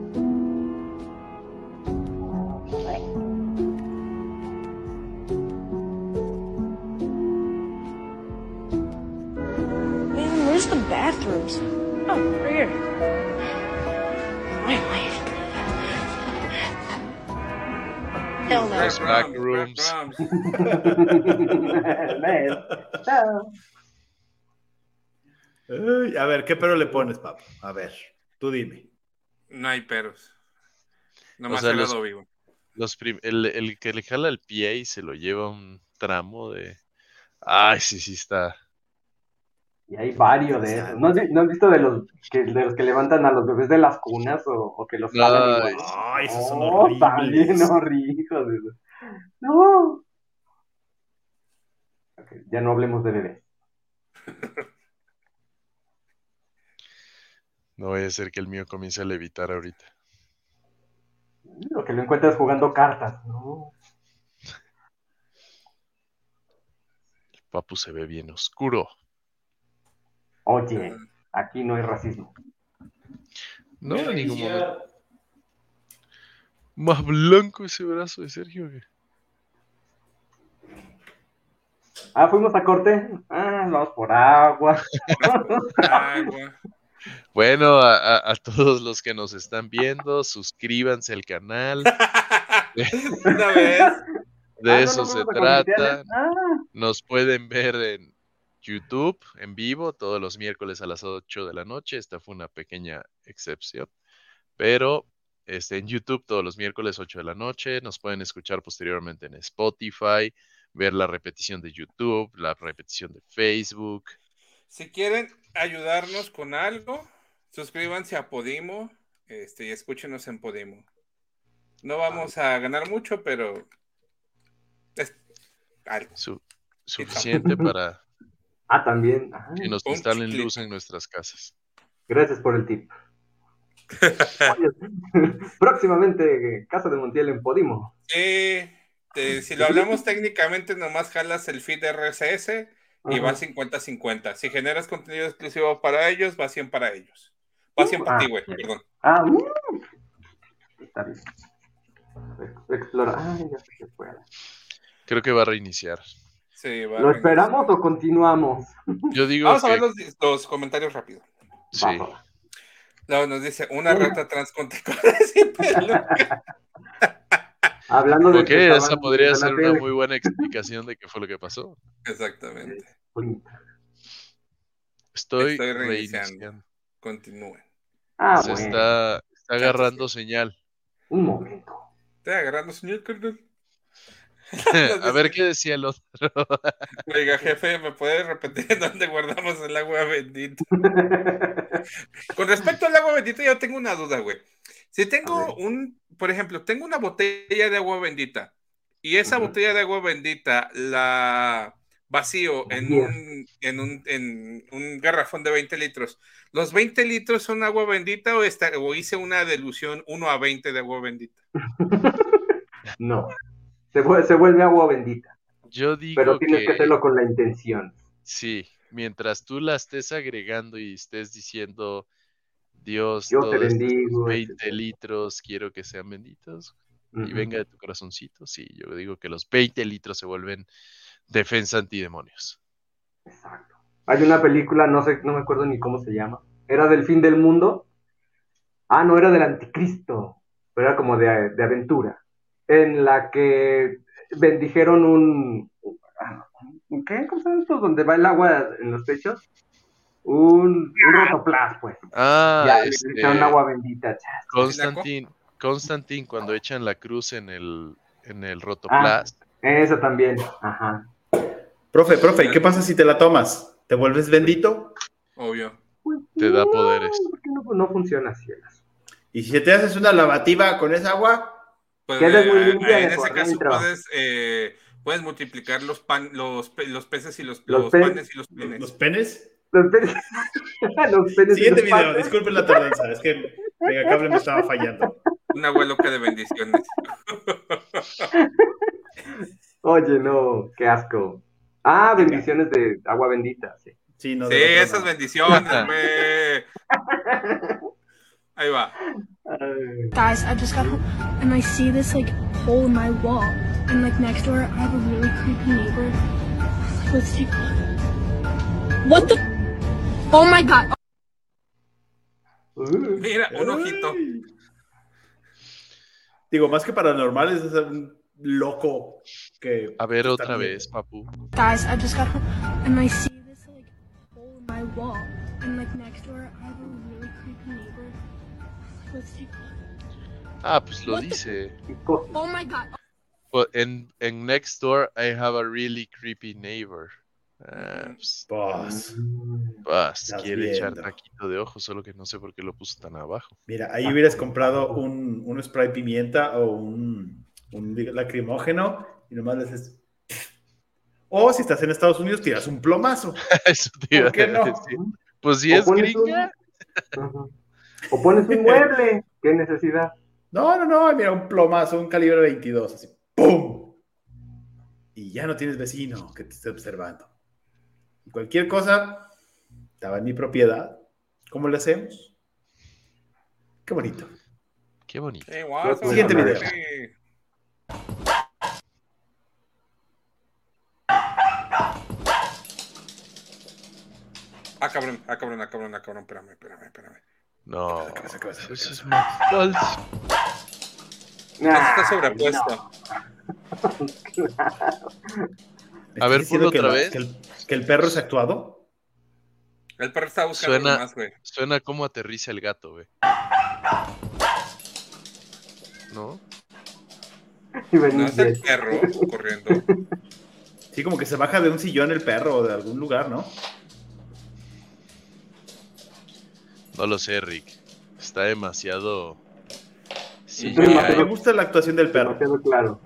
Man, where's the bathrooms? Oh, right here. Back rooms. Man. Ay, a ver, ¿qué pero le pones, Pablo? A ver, tú dime. No hay peros. Nomás sea, el los- lado vivo. Los prim- el, el que le jala el pie y se lo lleva un tramo de. Ay, sí, sí está. Y hay varios de esos. ¿No has, vi- no has visto de los, que, de los que levantan a los bebés de las cunas o, o que los jalan Ay, igual? Ay, esos son No, horribles. también horribles. No. Ok, ya no hablemos de bebés. No vaya a ser que el mío comience a levitar ahorita. Lo que lo encuentras jugando cartas. No. El papu se ve bien oscuro. Oye, aquí no hay racismo. No, en ningún momento. Más blanco ese brazo de Sergio. que- Ah, fuimos a corte. Ah, vamos por agua. Agua. Bueno, a, a- a todos los que nos están viendo, suscríbanse al canal. Una vez. De Ah, no eso se trata. Ah, Nos pueden ver en YouTube en vivo todos los miércoles a las 8 de la noche. Esta fue una pequeña excepción. Pero este, en YouTube todos los miércoles 8 de la noche. Nos pueden escuchar posteriormente en Spotify, ver la repetición de YouTube, la repetición de Facebook. Si quieren ayudarnos con algo, suscríbanse a Podimo este, y escúchenos en Podimo. No vamos a ganar mucho, pero es algo. Su- suficiente para ah, también. Ah, que nos instalen luz en nuestras casas. gracias por el tip. Próximamente, Casa de Montiel en Podimo. Sí, si lo hablamos técnicamente, nomás jalas el feed RSS y Ajá. va 50-50. Si generas contenido exclusivo para ellos, va 100 para ellos. Va 100 para Ah, ti, güey, perdón. Ah, mm. está bien. Explora. Ay, ya se puede. Creo que va a reiniciar. Sí, va ¿Lo esperamos o continuamos? Yo digo Vamos a ver los, los comentarios rápido. sí. Luego nos dice, una rata trans con tacones y peluca. Hablando de Ok, que esa podría ser una muy buena explicación de qué fue lo que pasó. Exactamente. Estoy, Estoy reiniciando. reiniciando. Continúen. Ah, Se bueno. está, está agarrando señal. Un momento. Estoy agarrando, señor carnal. a ver qué decía el otro. Oiga, jefe, ¿me puede repetir en dónde guardamos el agua bendita? Con respecto al agua bendita, yo tengo una duda, güey. Si tengo un, por ejemplo, tengo una botella de agua bendita y esa botella de agua bendita la vacío en un, en un, en un garrafón de 20 litros, ¿los 20 litros son agua bendita o, esta- o hice una dilución 1 a 20 de agua bendita? No. Se, vuel- se vuelve agua bendita. Yo digo Pero tienes que, que hacerlo con la intención. sí, mientras tú la estés agregando y estés diciendo Dios, Yo te todos estos bendigo, 20 etcétera. litros, quiero que sean benditos y venga de tu corazoncito. Sí, yo digo que los 20 litros se vuelven defensa antidemonios. Exacto. Hay una película, no sé, no me acuerdo ni cómo se llama. Era del fin del mundo. Ah, no, era del anticristo. Pero era como de, de aventura. En la que bendijeron un. un- ¿Qué? ¿Cómo se llama esto? Donde va el agua en los techos. Un, un rotoplas, pues. Ah, ya, le este, echaron agua bendita. chas. Constantin, Constantin cuando echan la cruz en el, en el Ah, rotoplas. esa también. Ajá. Profe, profe, ¿y qué pasa si te la tomas? ¿Te vuelves bendito? Obvio. te da poderes. porque no, no funciona así. ¿Y si te haces una lavativa con esa agua? Pues, muy eh, limpia en ese caso dentro. puedes, eh, puedes multiplicar los, pan, los, los peces y los, Los los pe- panes y los penes. ¿Los penes? Los penes, los penes Siguiente los video, disculpen la tardanza, es que el megacable me estaba fallando. Una agua loca de bendiciones. Oye, no, qué asco. Ah, bendiciones de agua bendita, sí. Sí, no, Sí, esas bendiciones, güey. Ahí va. Guys, I just got home and I see this like hole in my wall. And like next door, I have a really creepy neighbor. Let's take a look. What the? Oh my god. Mira, un ojito. Digo, más que paranormal, es un loco que... A ver otra vez, papu. Guys, I just got home and I see this like hole in my wall. And like next Ah, pues lo dice. Oh my god. Well, en, en Next Door, I have a really creepy neighbor. Ah, pues, pues, Estás quiere echar taquito de ojo, solo que no sé por qué lo puso tan abajo. mira, ahí hubieras comprado un, un spray pimienta o un, un lacrimógeno y nomás le haces... O si estás en Estados Unidos, tiras un plomazo. Eso te iba ¿Por qué a no? decir. Pues si es gringa. O pones un mueble, qué necesidad. No, no, no, mira, un plomazo, un calibre 22, así, ¡pum! Y ya no tienes vecino que te esté observando. Y cualquier cosa, estaba en mi propiedad. ¿Cómo le hacemos? Qué bonito. Qué bonito. Sí, guau, Siguiente video. Ah, cabrón, ah, cabrón, ah, cabrón, ah, cabrón, espérame, espérame, espérame. No, ¿Qué pasa, qué pasa, qué eso es muy falso. Eso está sobrepuesto. ¿Me A ver, ponlo que otra vez. Que el, que el perro es actuado? El perro está buscando Suena- más, güey. Suena como aterriza el gato, güey. ¿No? Y No es el perro corriendo. Sí, como que se baja de un sillón el perro o de algún lugar, ¿no? No lo sé, Rick. Está demasiado. Sí, Me gusta la actuación del perro. demasiado claro.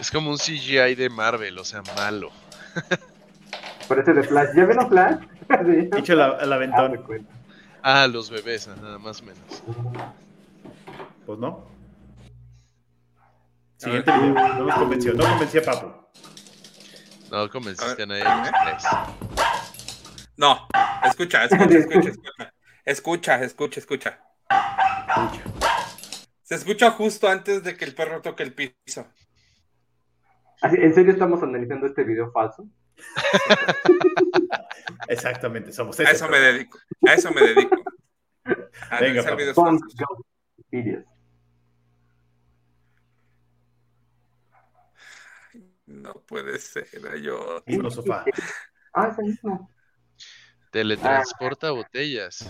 es como un CGI de Marvel, o sea, malo. Parece de Flash. ¿Ya ven a Flash? Dicho el, el Ah, me aventón. cuenta. Ah, los bebés, ajá, más o menos. Pues no. Siguiente video. No nos convenció. No convencí a Papu. No convenciste A a nadie. No, escucha, escucha, escucha, escucha. Escucha, escucha, escucha. Se escucha justo antes de que el perro toque el piso. ¿En serio estamos analizando este video falso? Exactamente, somos A eso me dedico. A eso me dedico. A Venga, videos falsos. Videos. No puede ser, yo. Mismo sofá. Ah, es el mismo. Teletransporta botellas.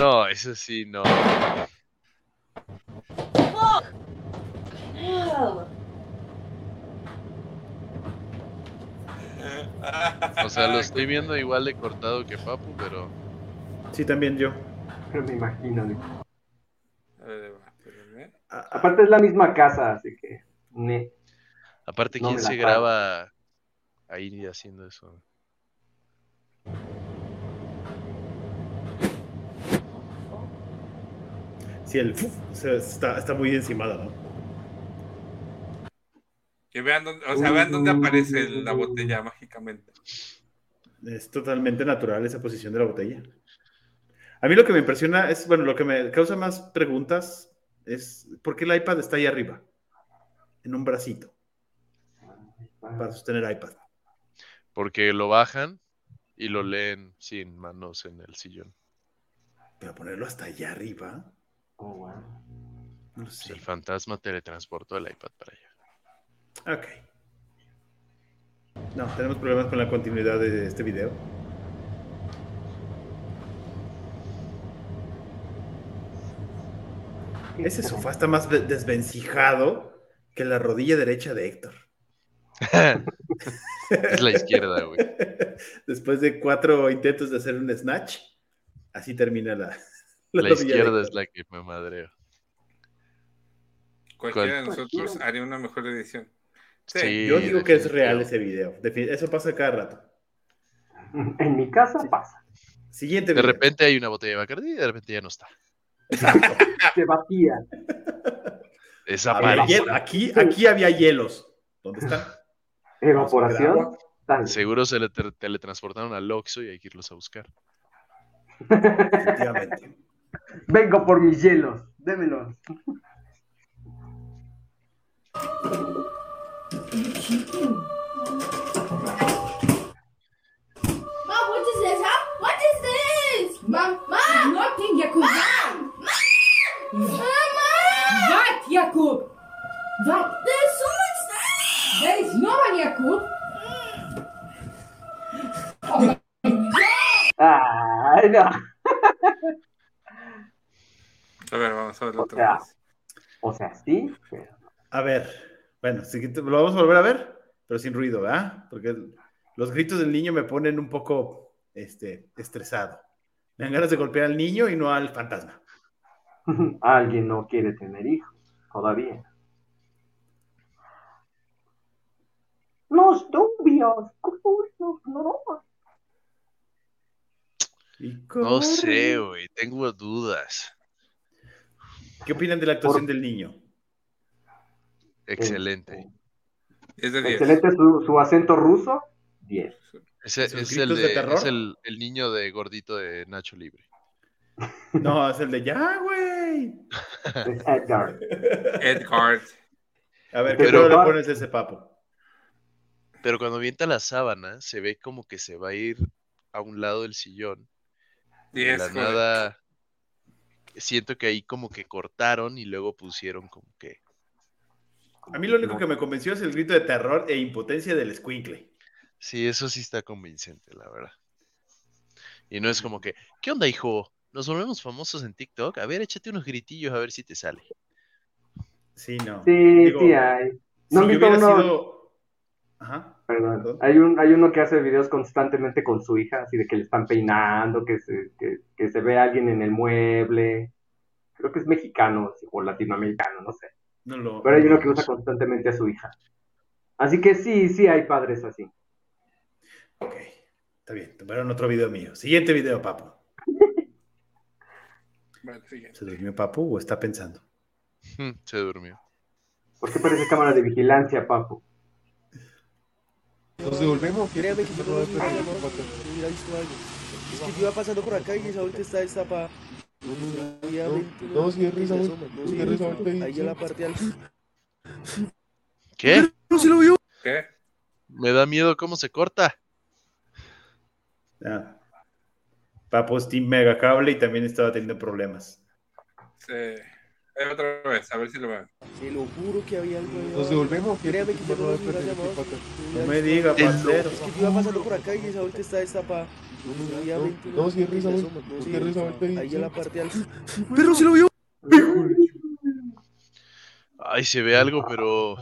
No, eso sí, no. O sea, lo estoy viendo igual de cortado que Papu, pero Sí, también yo. Pero me imagino. ¿no? A ver, espérame. Aparte es la misma casa, así que... ne. aparte, ¿quién se pago. graba ahí haciendo eso? Sí, el ¡fuf! o sea, está, está muy encimada, ¿no? Que vean dónde, o sea, vean dónde aparece la botella mágicamente. Es totalmente natural esa posición de la botella. A mí lo que me impresiona es, bueno, lo que me causa más preguntas es por qué el iPad está ahí arriba, en un bracito, para sostener iPad. Porque lo bajan y lo leen sin manos en el sillón. Pero ponerlo hasta allá arriba, Oh, wow. no Pues sé. el fantasma teletransportó el iPad para allá. Ok. No, tenemos problemas con la continuidad de este video. Ese sofá está más de- desvencijado que la rodilla derecha de Héctor. es la izquierda, güey. Después de cuatro intentos de hacer un snatch, así termina la, La izquierda es la que me madreo. Cualquiera de nosotros haría una mejor edición. Sí. Sí, Yo digo que es real ese video. Eso pasa cada rato. En mi casa pasa. Siguiente De repente hay una botella de Bacardi y de repente ya no está. Se vacía. Hiel- aquí, aquí había hielos. ¿Dónde están? Evaporación. Tal. Seguro se le te- teletransportaron al Oxxo y hay que irlos a buscar. Efectivamente. Vengo por mis hielos. Démelos. Mom, what is this, huh? What is this? Mom, Mom! Nothing, Jakub. Mom! Mama! What, Jakub? What? There's so much stuff! There is no one, Jakub. Mm. Oh Ay, ah, no. A ver, vamos a ver O otra sea, vez. o sea, sí, pero A ver, bueno, lo vamos a volver a ver, pero sin ruido, ¿verdad? Porque los gritos del niño me ponen un poco este, estresado. Me dan ganas de golpear al niño y no al fantasma. alguien no quiere tener hijos todavía. Los novios. no, no. Sé, güey. Tengo dudas. ¿Qué opinan de la actuación del niño? Excelente. Es de 10. Excelente su, su acento ruso. 10. Ese ¿Esos es el, de de- terror? es el, el niño de gordito de Nacho Libre. No, es el de ya, güey. Es Edgar. Edgard. A ver, ¿qué Pero- le pones a ese papo? Pero cuando avienta la sábana, se ve como que se va a ir a un lado del sillón. Y de la nada. Siento que ahí como que cortaron y luego pusieron como que. A mí lo único que me convenció es el grito de terror e impotencia del squinkle. Sí, eso sí está convincente, la verdad. Y no es como que, ¿qué onda, hijo? ¿Nos volvemos famosos en TikTok? A ver, échate unos gritillos a ver si te sale. Sí, no. Sí, Digo, sí hay. Si ¿No visto hubiera uno? sido... Ajá. Perdón. Perdón. Hay, un, hay uno que hace videos constantemente con su hija, así de que le están peinando, que se, que, que se ve a alguien en el mueble. Creo que es mexicano o latinoamericano, no sé. No lo... Pero hay no uno que usa constantemente a su hija. Así que sí, sí hay padres así. Ok, está bien. Tomaron otro video mío. Siguiente video. Vale, siguiente. ¿Se durmió papu o está pensando? Se durmió. ¿Por qué parece cámara de vigilancia, papu? Nos devolvemos. Créame que yo no. Es que yo iba pasando por acá y esa vuelta está destapada. Obviamente no, sí, es risa, no, Es ahorita Ahí la parte al... ¿Qué? No se lo vio. ¿Qué? Me da miedo cómo se corta. Ah. Papo es Team Mega Cable y también estaba teniendo problemas. Sí. Eh, otra vez, a ver si lo veo. Se lo juro que había algo ahí. Nos devolvemos. Créame que yo no. No me diga, parcero. Es que yo iba pasando por acá y esa vuelta está destapada. No, sí, es risa, se güey. asoma, no, Es que risa, Ahí en la parte al... Pero se lo vio. Ay, se ve algo, pero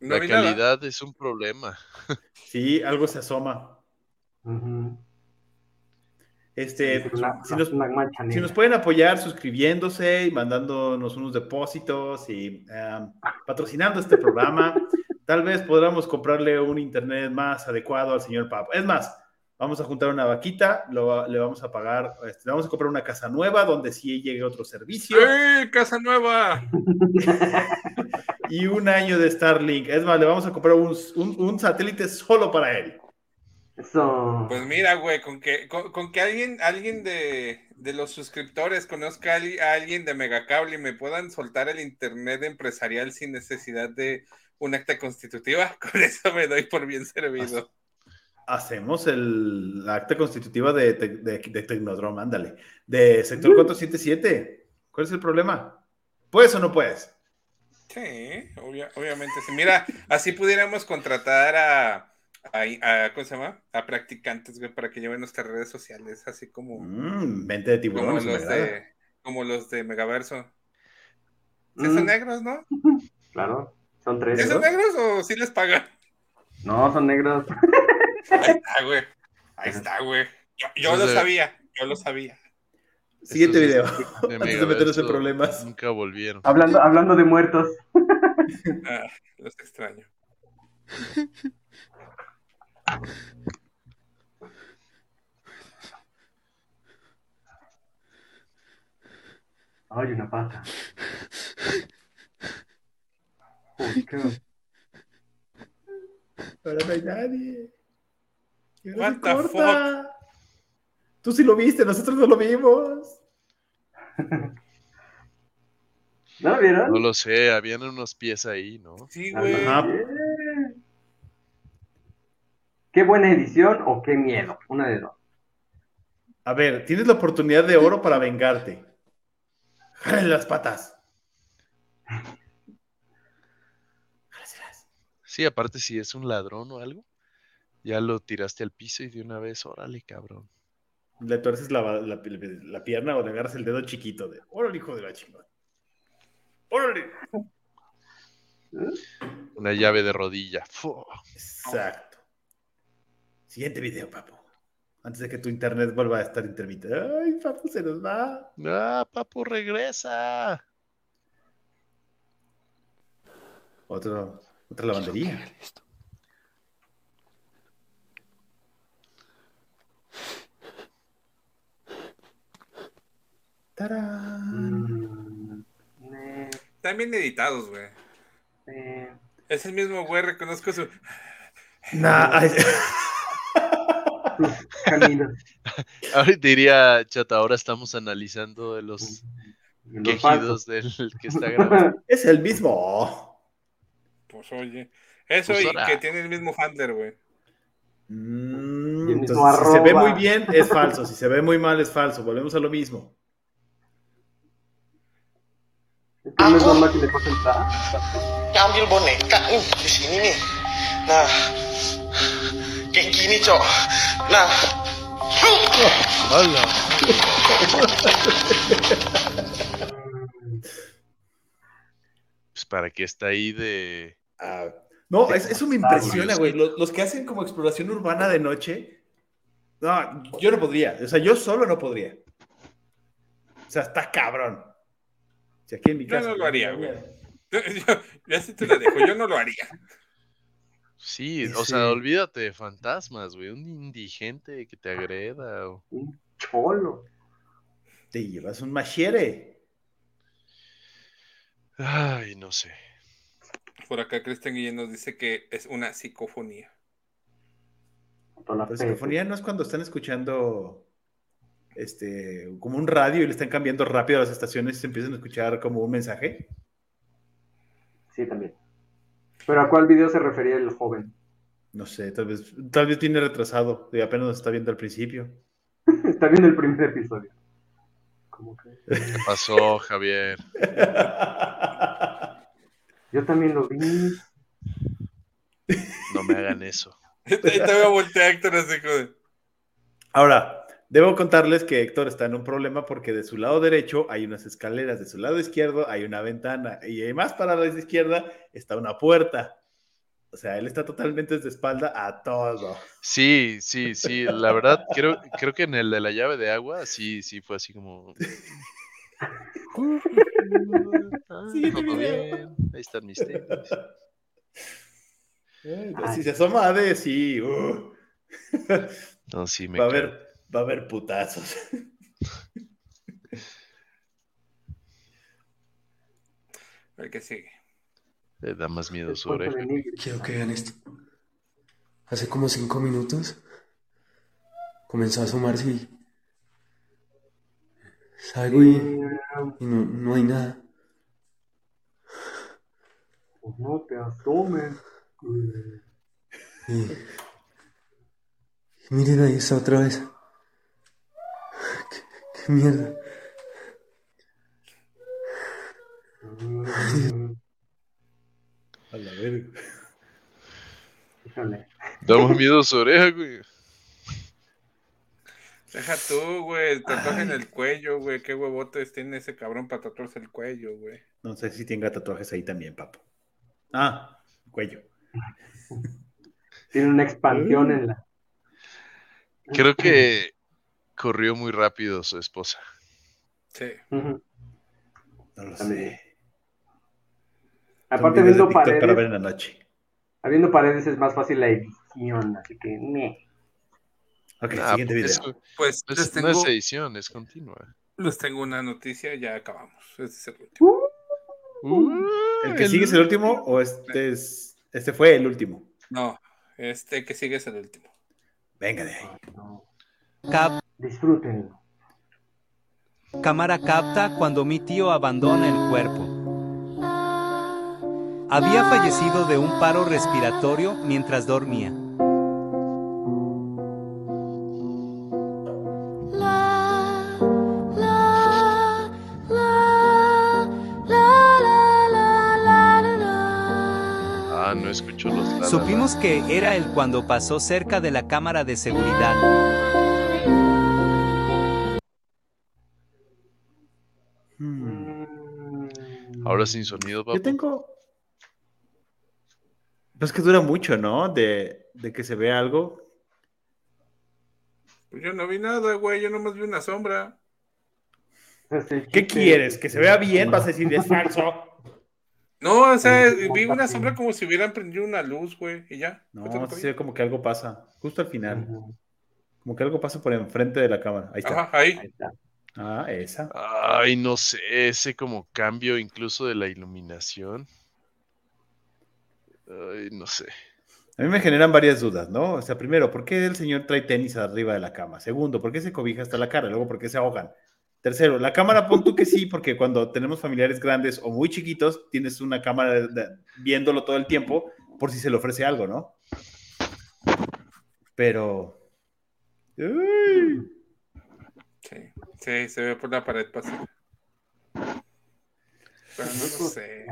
No la calidad es un problema. Sí, algo se asoma. Ujú. Este, Es una, si, nos, una mancha si negra. nos pueden apoyar suscribiéndose y mandándonos unos depósitos y um, patrocinando este programa, tal vez podamos comprarle un internet más adecuado al señor Papo. Es más, Vamos a juntar una vaquita, lo- le vamos a pagar, este, le vamos a comprar una casa nueva donde sí llegue otro servicio ¡Eh, casa nueva! y un año de Starlink. Es más, le vamos a comprar un, un- un satélite solo para él. Eso. Pues mira, güey, con que, con, con que alguien, alguien de, de los suscriptores conozca a, alguien de Megacable y me puedan soltar el internet empresarial sin necesidad de un acta constitutiva, con eso me doy por bien servido. Hacemos el, la acta constitutiva de, de, de, de Tecnodrome, ándale. De sector 477. ¿Cuál es el problema? ¿Puedes o no puedes? Sí, obvia- obviamente. Sí. Mira, así pudiéramos contratar a, a, a- ¿cómo se llama? A practicantes, güey, para que lleven nuestras redes sociales, así como, Mm, mente de tiburón. como los de, como los de Megaverso. ¿Sí Mm, son negros, no? Claro, son tres. ¿Sí son negros o sí les pagan? No, son negros. Ahí está, güey. Ahí está, güey. Yo, yo lo sabía, yo lo sabía. Siguiente video. De Antes de meternos en problemas. Nunca volvieron. Hablando, hablando de muertos. Ah, los extraño. Ay, una pata. Uy, qué- Ahora no hay nadie. What se the corta. Tú sí lo viste, nosotros no lo vimos. ¿No lo vieron? No lo sé, habían unos pies ahí, ¿no? Sí, güey. Ajá. ¿Qué buena edición o qué miedo? Una de dos. A ver, tienes la oportunidad de oro para vengarte. Jálale las patas. Sí, aparte si es un ladrón o algo, ya lo tiraste al piso y de una vez, órale, cabrón. Le tuerces la, la- la pierna o le agarras el dedo chiquito de. ¡Órale, hijo de la chingada! ¡Órale! Una llave de rodilla. ¡Fu! Exacto. Siguiente video, papu. Antes de que tu internet vuelva a estar intermitente. ¡Ay, papu, se nos va! ¡Ah, papu, regresa! Otro, otra lavandería. ¡Tarán! Mm, eh, Están bien editados, güey. eh, Es el mismo güey, reconozco su. Nah, caminos. Ahora diría Chata, ahora estamos analizando de los Los quejidos del que está grabando. es el mismo. Pues oye. Eso Pues y ahora. que tiene el mismo handler, güey. Mm, entonces, si se ve muy bien, es falso. Si se ve muy mal, es falso. Volvemos a lo mismo. Ta- ambil boneka nih di sini nih. Nah, kayak gini cok. Nah, ¡Hala! Pues para que está ahí de... Ah, no, es- eso me impresiona, güey. Los, los que hacen como exploración urbana de noche. No, yo no podría. O sea, yo solo no podría. O sea, está cabrón. Si aquí en mi Yo casa. no lo haría, güey. Yo, ya si te la dejo, yo no lo haría. Sí, o sea, olvídate de fantasmas, güey. Un indigente que te agreda. o- un cholo. Te llevas un machiere. Ay, no sé. Por acá Cristian Guillén nos dice que es una psicofonía. La psicofonía no es cuando están escuchando este, como un radio y le están cambiando rápido a las estaciones y se empiezan a escuchar como un mensaje. Sí, también. ¿Pero a cuál video se refería el joven? No sé, tal vez, tal vez viene retrasado y apenas nos está viendo al principio. Está viendo el primer episodio. ¿Cómo que? ¿Qué pasó, Javier? Yo también lo vi. No me hagan eso. Ahí te voy a voltear, Héctor, así como de, Ahora, debo contarles que Héctor está en un problema porque de su lado derecho hay unas escaleras, de su lado izquierdo hay una ventana y más para la izquierda está una puerta. O sea, él está totalmente de espalda a todo. Sí, sí, sí. La verdad, creo, creo que en el de la llave de agua, sí, sí fue así como. Siguiente todo video. bien. Ahí están mis tenis. Si se asoma Ade, sí. uh. No, sí, me Va a cago. Va a haber putazos. A ver qué sigue. Le da más miedo su oreja. Quiero que vean esto. Hace como cinco minutos comenzó a asomarse y salgo y, y no, no hay nada. Pues no te asomes. Y, y miren ahí está otra vez. ¿Qué, qué mierda? A la verga. Híjole. Da más miedo su oreja, güey. Deja tú, güey, el tatuaje en el cuello, güey. Qué huevotes tiene ese cabrón para tatuarse el cuello, güey. No sé si tenga tatuajes ahí también, papo. Ah, cuello. Tiene una expansión en la. Creo que corrió muy rápido su esposa. Sí. No lo También. sé. Aparte, viendo TikTok para ver paredes, en la noche. habiendo paredes es más fácil la edición, así que. meh. Ok, Ah, siguiente video. eso- Pues no les es, no tengo, es edición, es continua. les tengo una noticia, ya acabamos. Este es el último. ¿El que sigue es el último o este es este fue el último? No, este que sigue es el último. Venga de ahí. Cap- Disfrútenlo. cámara capta cuando mi tío abandona el cuerpo. Había fallecido de un paro respiratorio mientras dormía. Ah. Supimos que era él cuando pasó cerca de la cámara de seguridad. Ahora sin sonido, papu. Yo tengo. Pues que dura mucho, ¿no? De, de que se vea algo. Pues yo no vi nada, güey. Yo nomás vi una sombra. ¿Qué quieres? ¿Que se vea bien? Vas a decir, es falso. No, o sea, vi una sombra como si hubieran prendido una luz, güey. Y ya. No, sí vi. se ve como que algo pasa. Justo al final. Como que algo pasa por enfrente de la cámara. Ahí está. Ajá, ahí. Ah, esa. Ay, no sé, ese como cambio incluso de la iluminación. Ay, no sé. A mí me generan varias dudas, ¿no? O sea, primero, ¿por qué el señor trae tenis arriba de la cama? Segundo, ¿por qué se cobija hasta la cara? Luego, ¿por qué se ahogan? Tercero, la cámara, pon tú que sí, porque cuando tenemos familiares grandes o muy chiquitos, tienes una cámara de- de- viéndolo todo el tiempo por si se le ofrece algo, ¿no? Pero... Uy. Sí, se ve por la pared pasar. Pero no lo sé.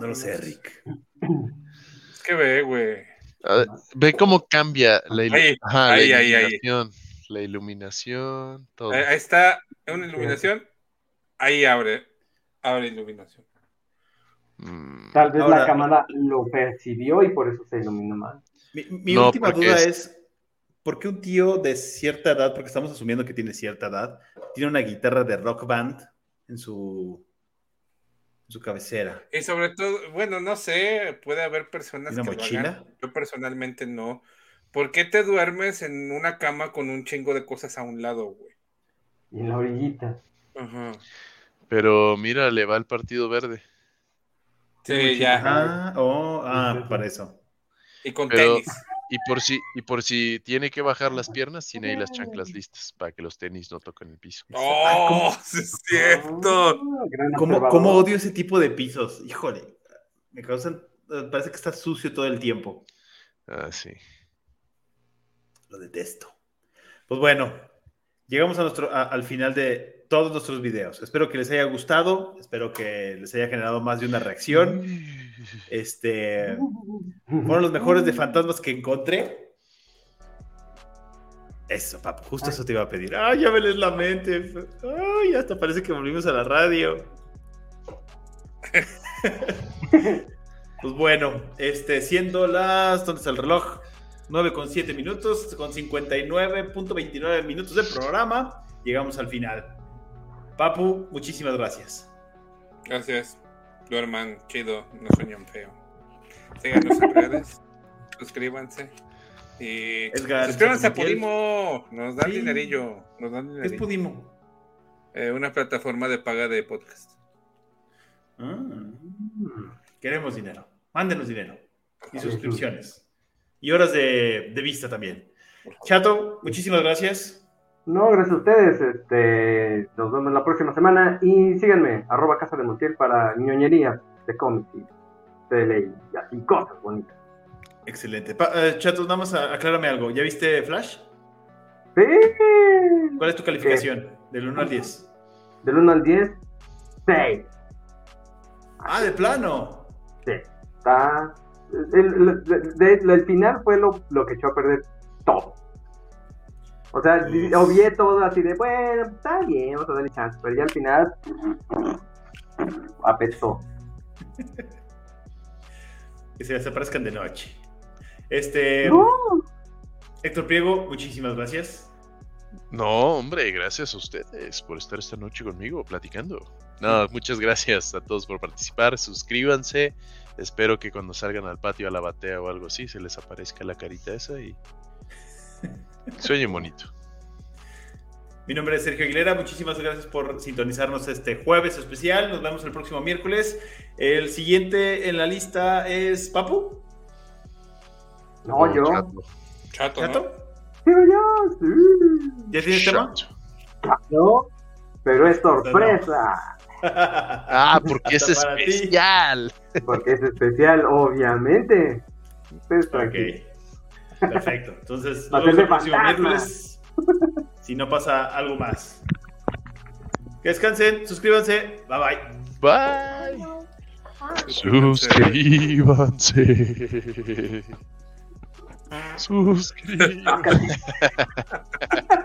No lo sé, Rick. Es que ve, güey. Ah, ve cómo cambia la, ilu- Ahí, Ajá, la ahí, ahí, ahí. iluminación. La iluminación, todo. Ahí, ahí está una iluminación. Ahí abre. Abre iluminación. Tal vez Ahora- la cámara lo percibió y por eso se iluminó mal. Mi, mi No, última duda es- es... ¿por qué un tío de cierta edad, porque estamos asumiendo que tiene cierta edad, tiene una guitarra de rock band en su, en su cabecera? Y sobre todo, bueno, no sé, puede haber personas ¿Una que lo mochila? hagan. Yo personalmente no. ¿Por qué te duermes en una cama con un chingo de cosas a un lado, güey? Y en la orillita. Ajá. Pero mira, le va el Partido Verde. Sí, ya. Ah, oh, ah, para eso. Y con Pero- tenis. Y por si, y por si tiene que bajar las piernas, tiene ahí las chanclas listas para que los tenis no toquen el piso. ¡Oh! sí es cierto! Gran ¿Cómo, cómo odio ese tipo de pisos? Híjole, me causan, eh, parece que está sucio todo el tiempo. Ah, sí. Lo detesto. Pues bueno, llegamos a nuestro, a- al final de todos nuestros videos. Espero que les haya gustado, espero que les haya generado más de una reacción. Este, fueron los mejores de fantasmas que encontré. Eso, papu, justo eso te iba a pedir. Ay, ya me lees la mente. Ay, hasta parece que volvimos a la radio. pues bueno, este, siendo las, ¿dónde está el reloj? 9 con 7 minutos, con 59.29 minutos de programa, llegamos al final. Papu, muchísimas gracias. Gracias. Duerman chido, no sueñan feo. Síganos en redes. Suscríbanse. Y Edgar, suscríbanse a. Podimo, nos dan Sí. dinerillo. Nos dan ¿Qué es dinerillo. Podimo? Eh, una plataforma de paga de podcast. Ah. Queremos dinero. Mándenos dinero. Y suscripciones. Y horas de, de vista también. Chato, muchísimas gracias. No, gracias a ustedes. Este, nos vemos la próxima semana y síganme, arroba Casa de Montiel para ñoñería de cómics y tele y así cosas bonitas. Excelente. Pa- eh, Chato, nada más a- aclárame algo. ¿Ya viste Flash? Sí. ¿Cuál es tu calificación? Del 1 al 10. Del 1 al 10, 6. Ah, de plano. Sí, está. El, el- de- de- el final fue lo, lo que echó a perder todo. O sea, di- obvié todo así de, bueno, está bien, vamos a darle chance. Pero ya al final, apestó. Que se desaparezcan de noche. Este. No. Héctor Priego, muchísimas gracias. No, hombre, gracias a ustedes por estar esta noche conmigo platicando. No, muchas gracias a todos por participar. Suscríbanse. Espero que cuando salgan al patio a la batea o algo así se les aparezca la carita esa y sueñen bonito. Mi nombre es Sergio Aguilera. Muchísimas gracias por sintonizarnos este jueves especial. Nos vemos el próximo miércoles. El siguiente en la lista es Papu. No, yo. Chato, ¿Chato? Sí, yo, sí. ¿Ya tienes tema? No, pero es sorpresa. Ah, porque es especial. Porque es especial, obviamente. Ok. Perfecto. Entonces, Va nos a ser vemos de el próximo miércoles. Si no pasa algo más. Que descansen, suscríbanse. Bye bye. Bye. Suscríbanse. Suscríbanse.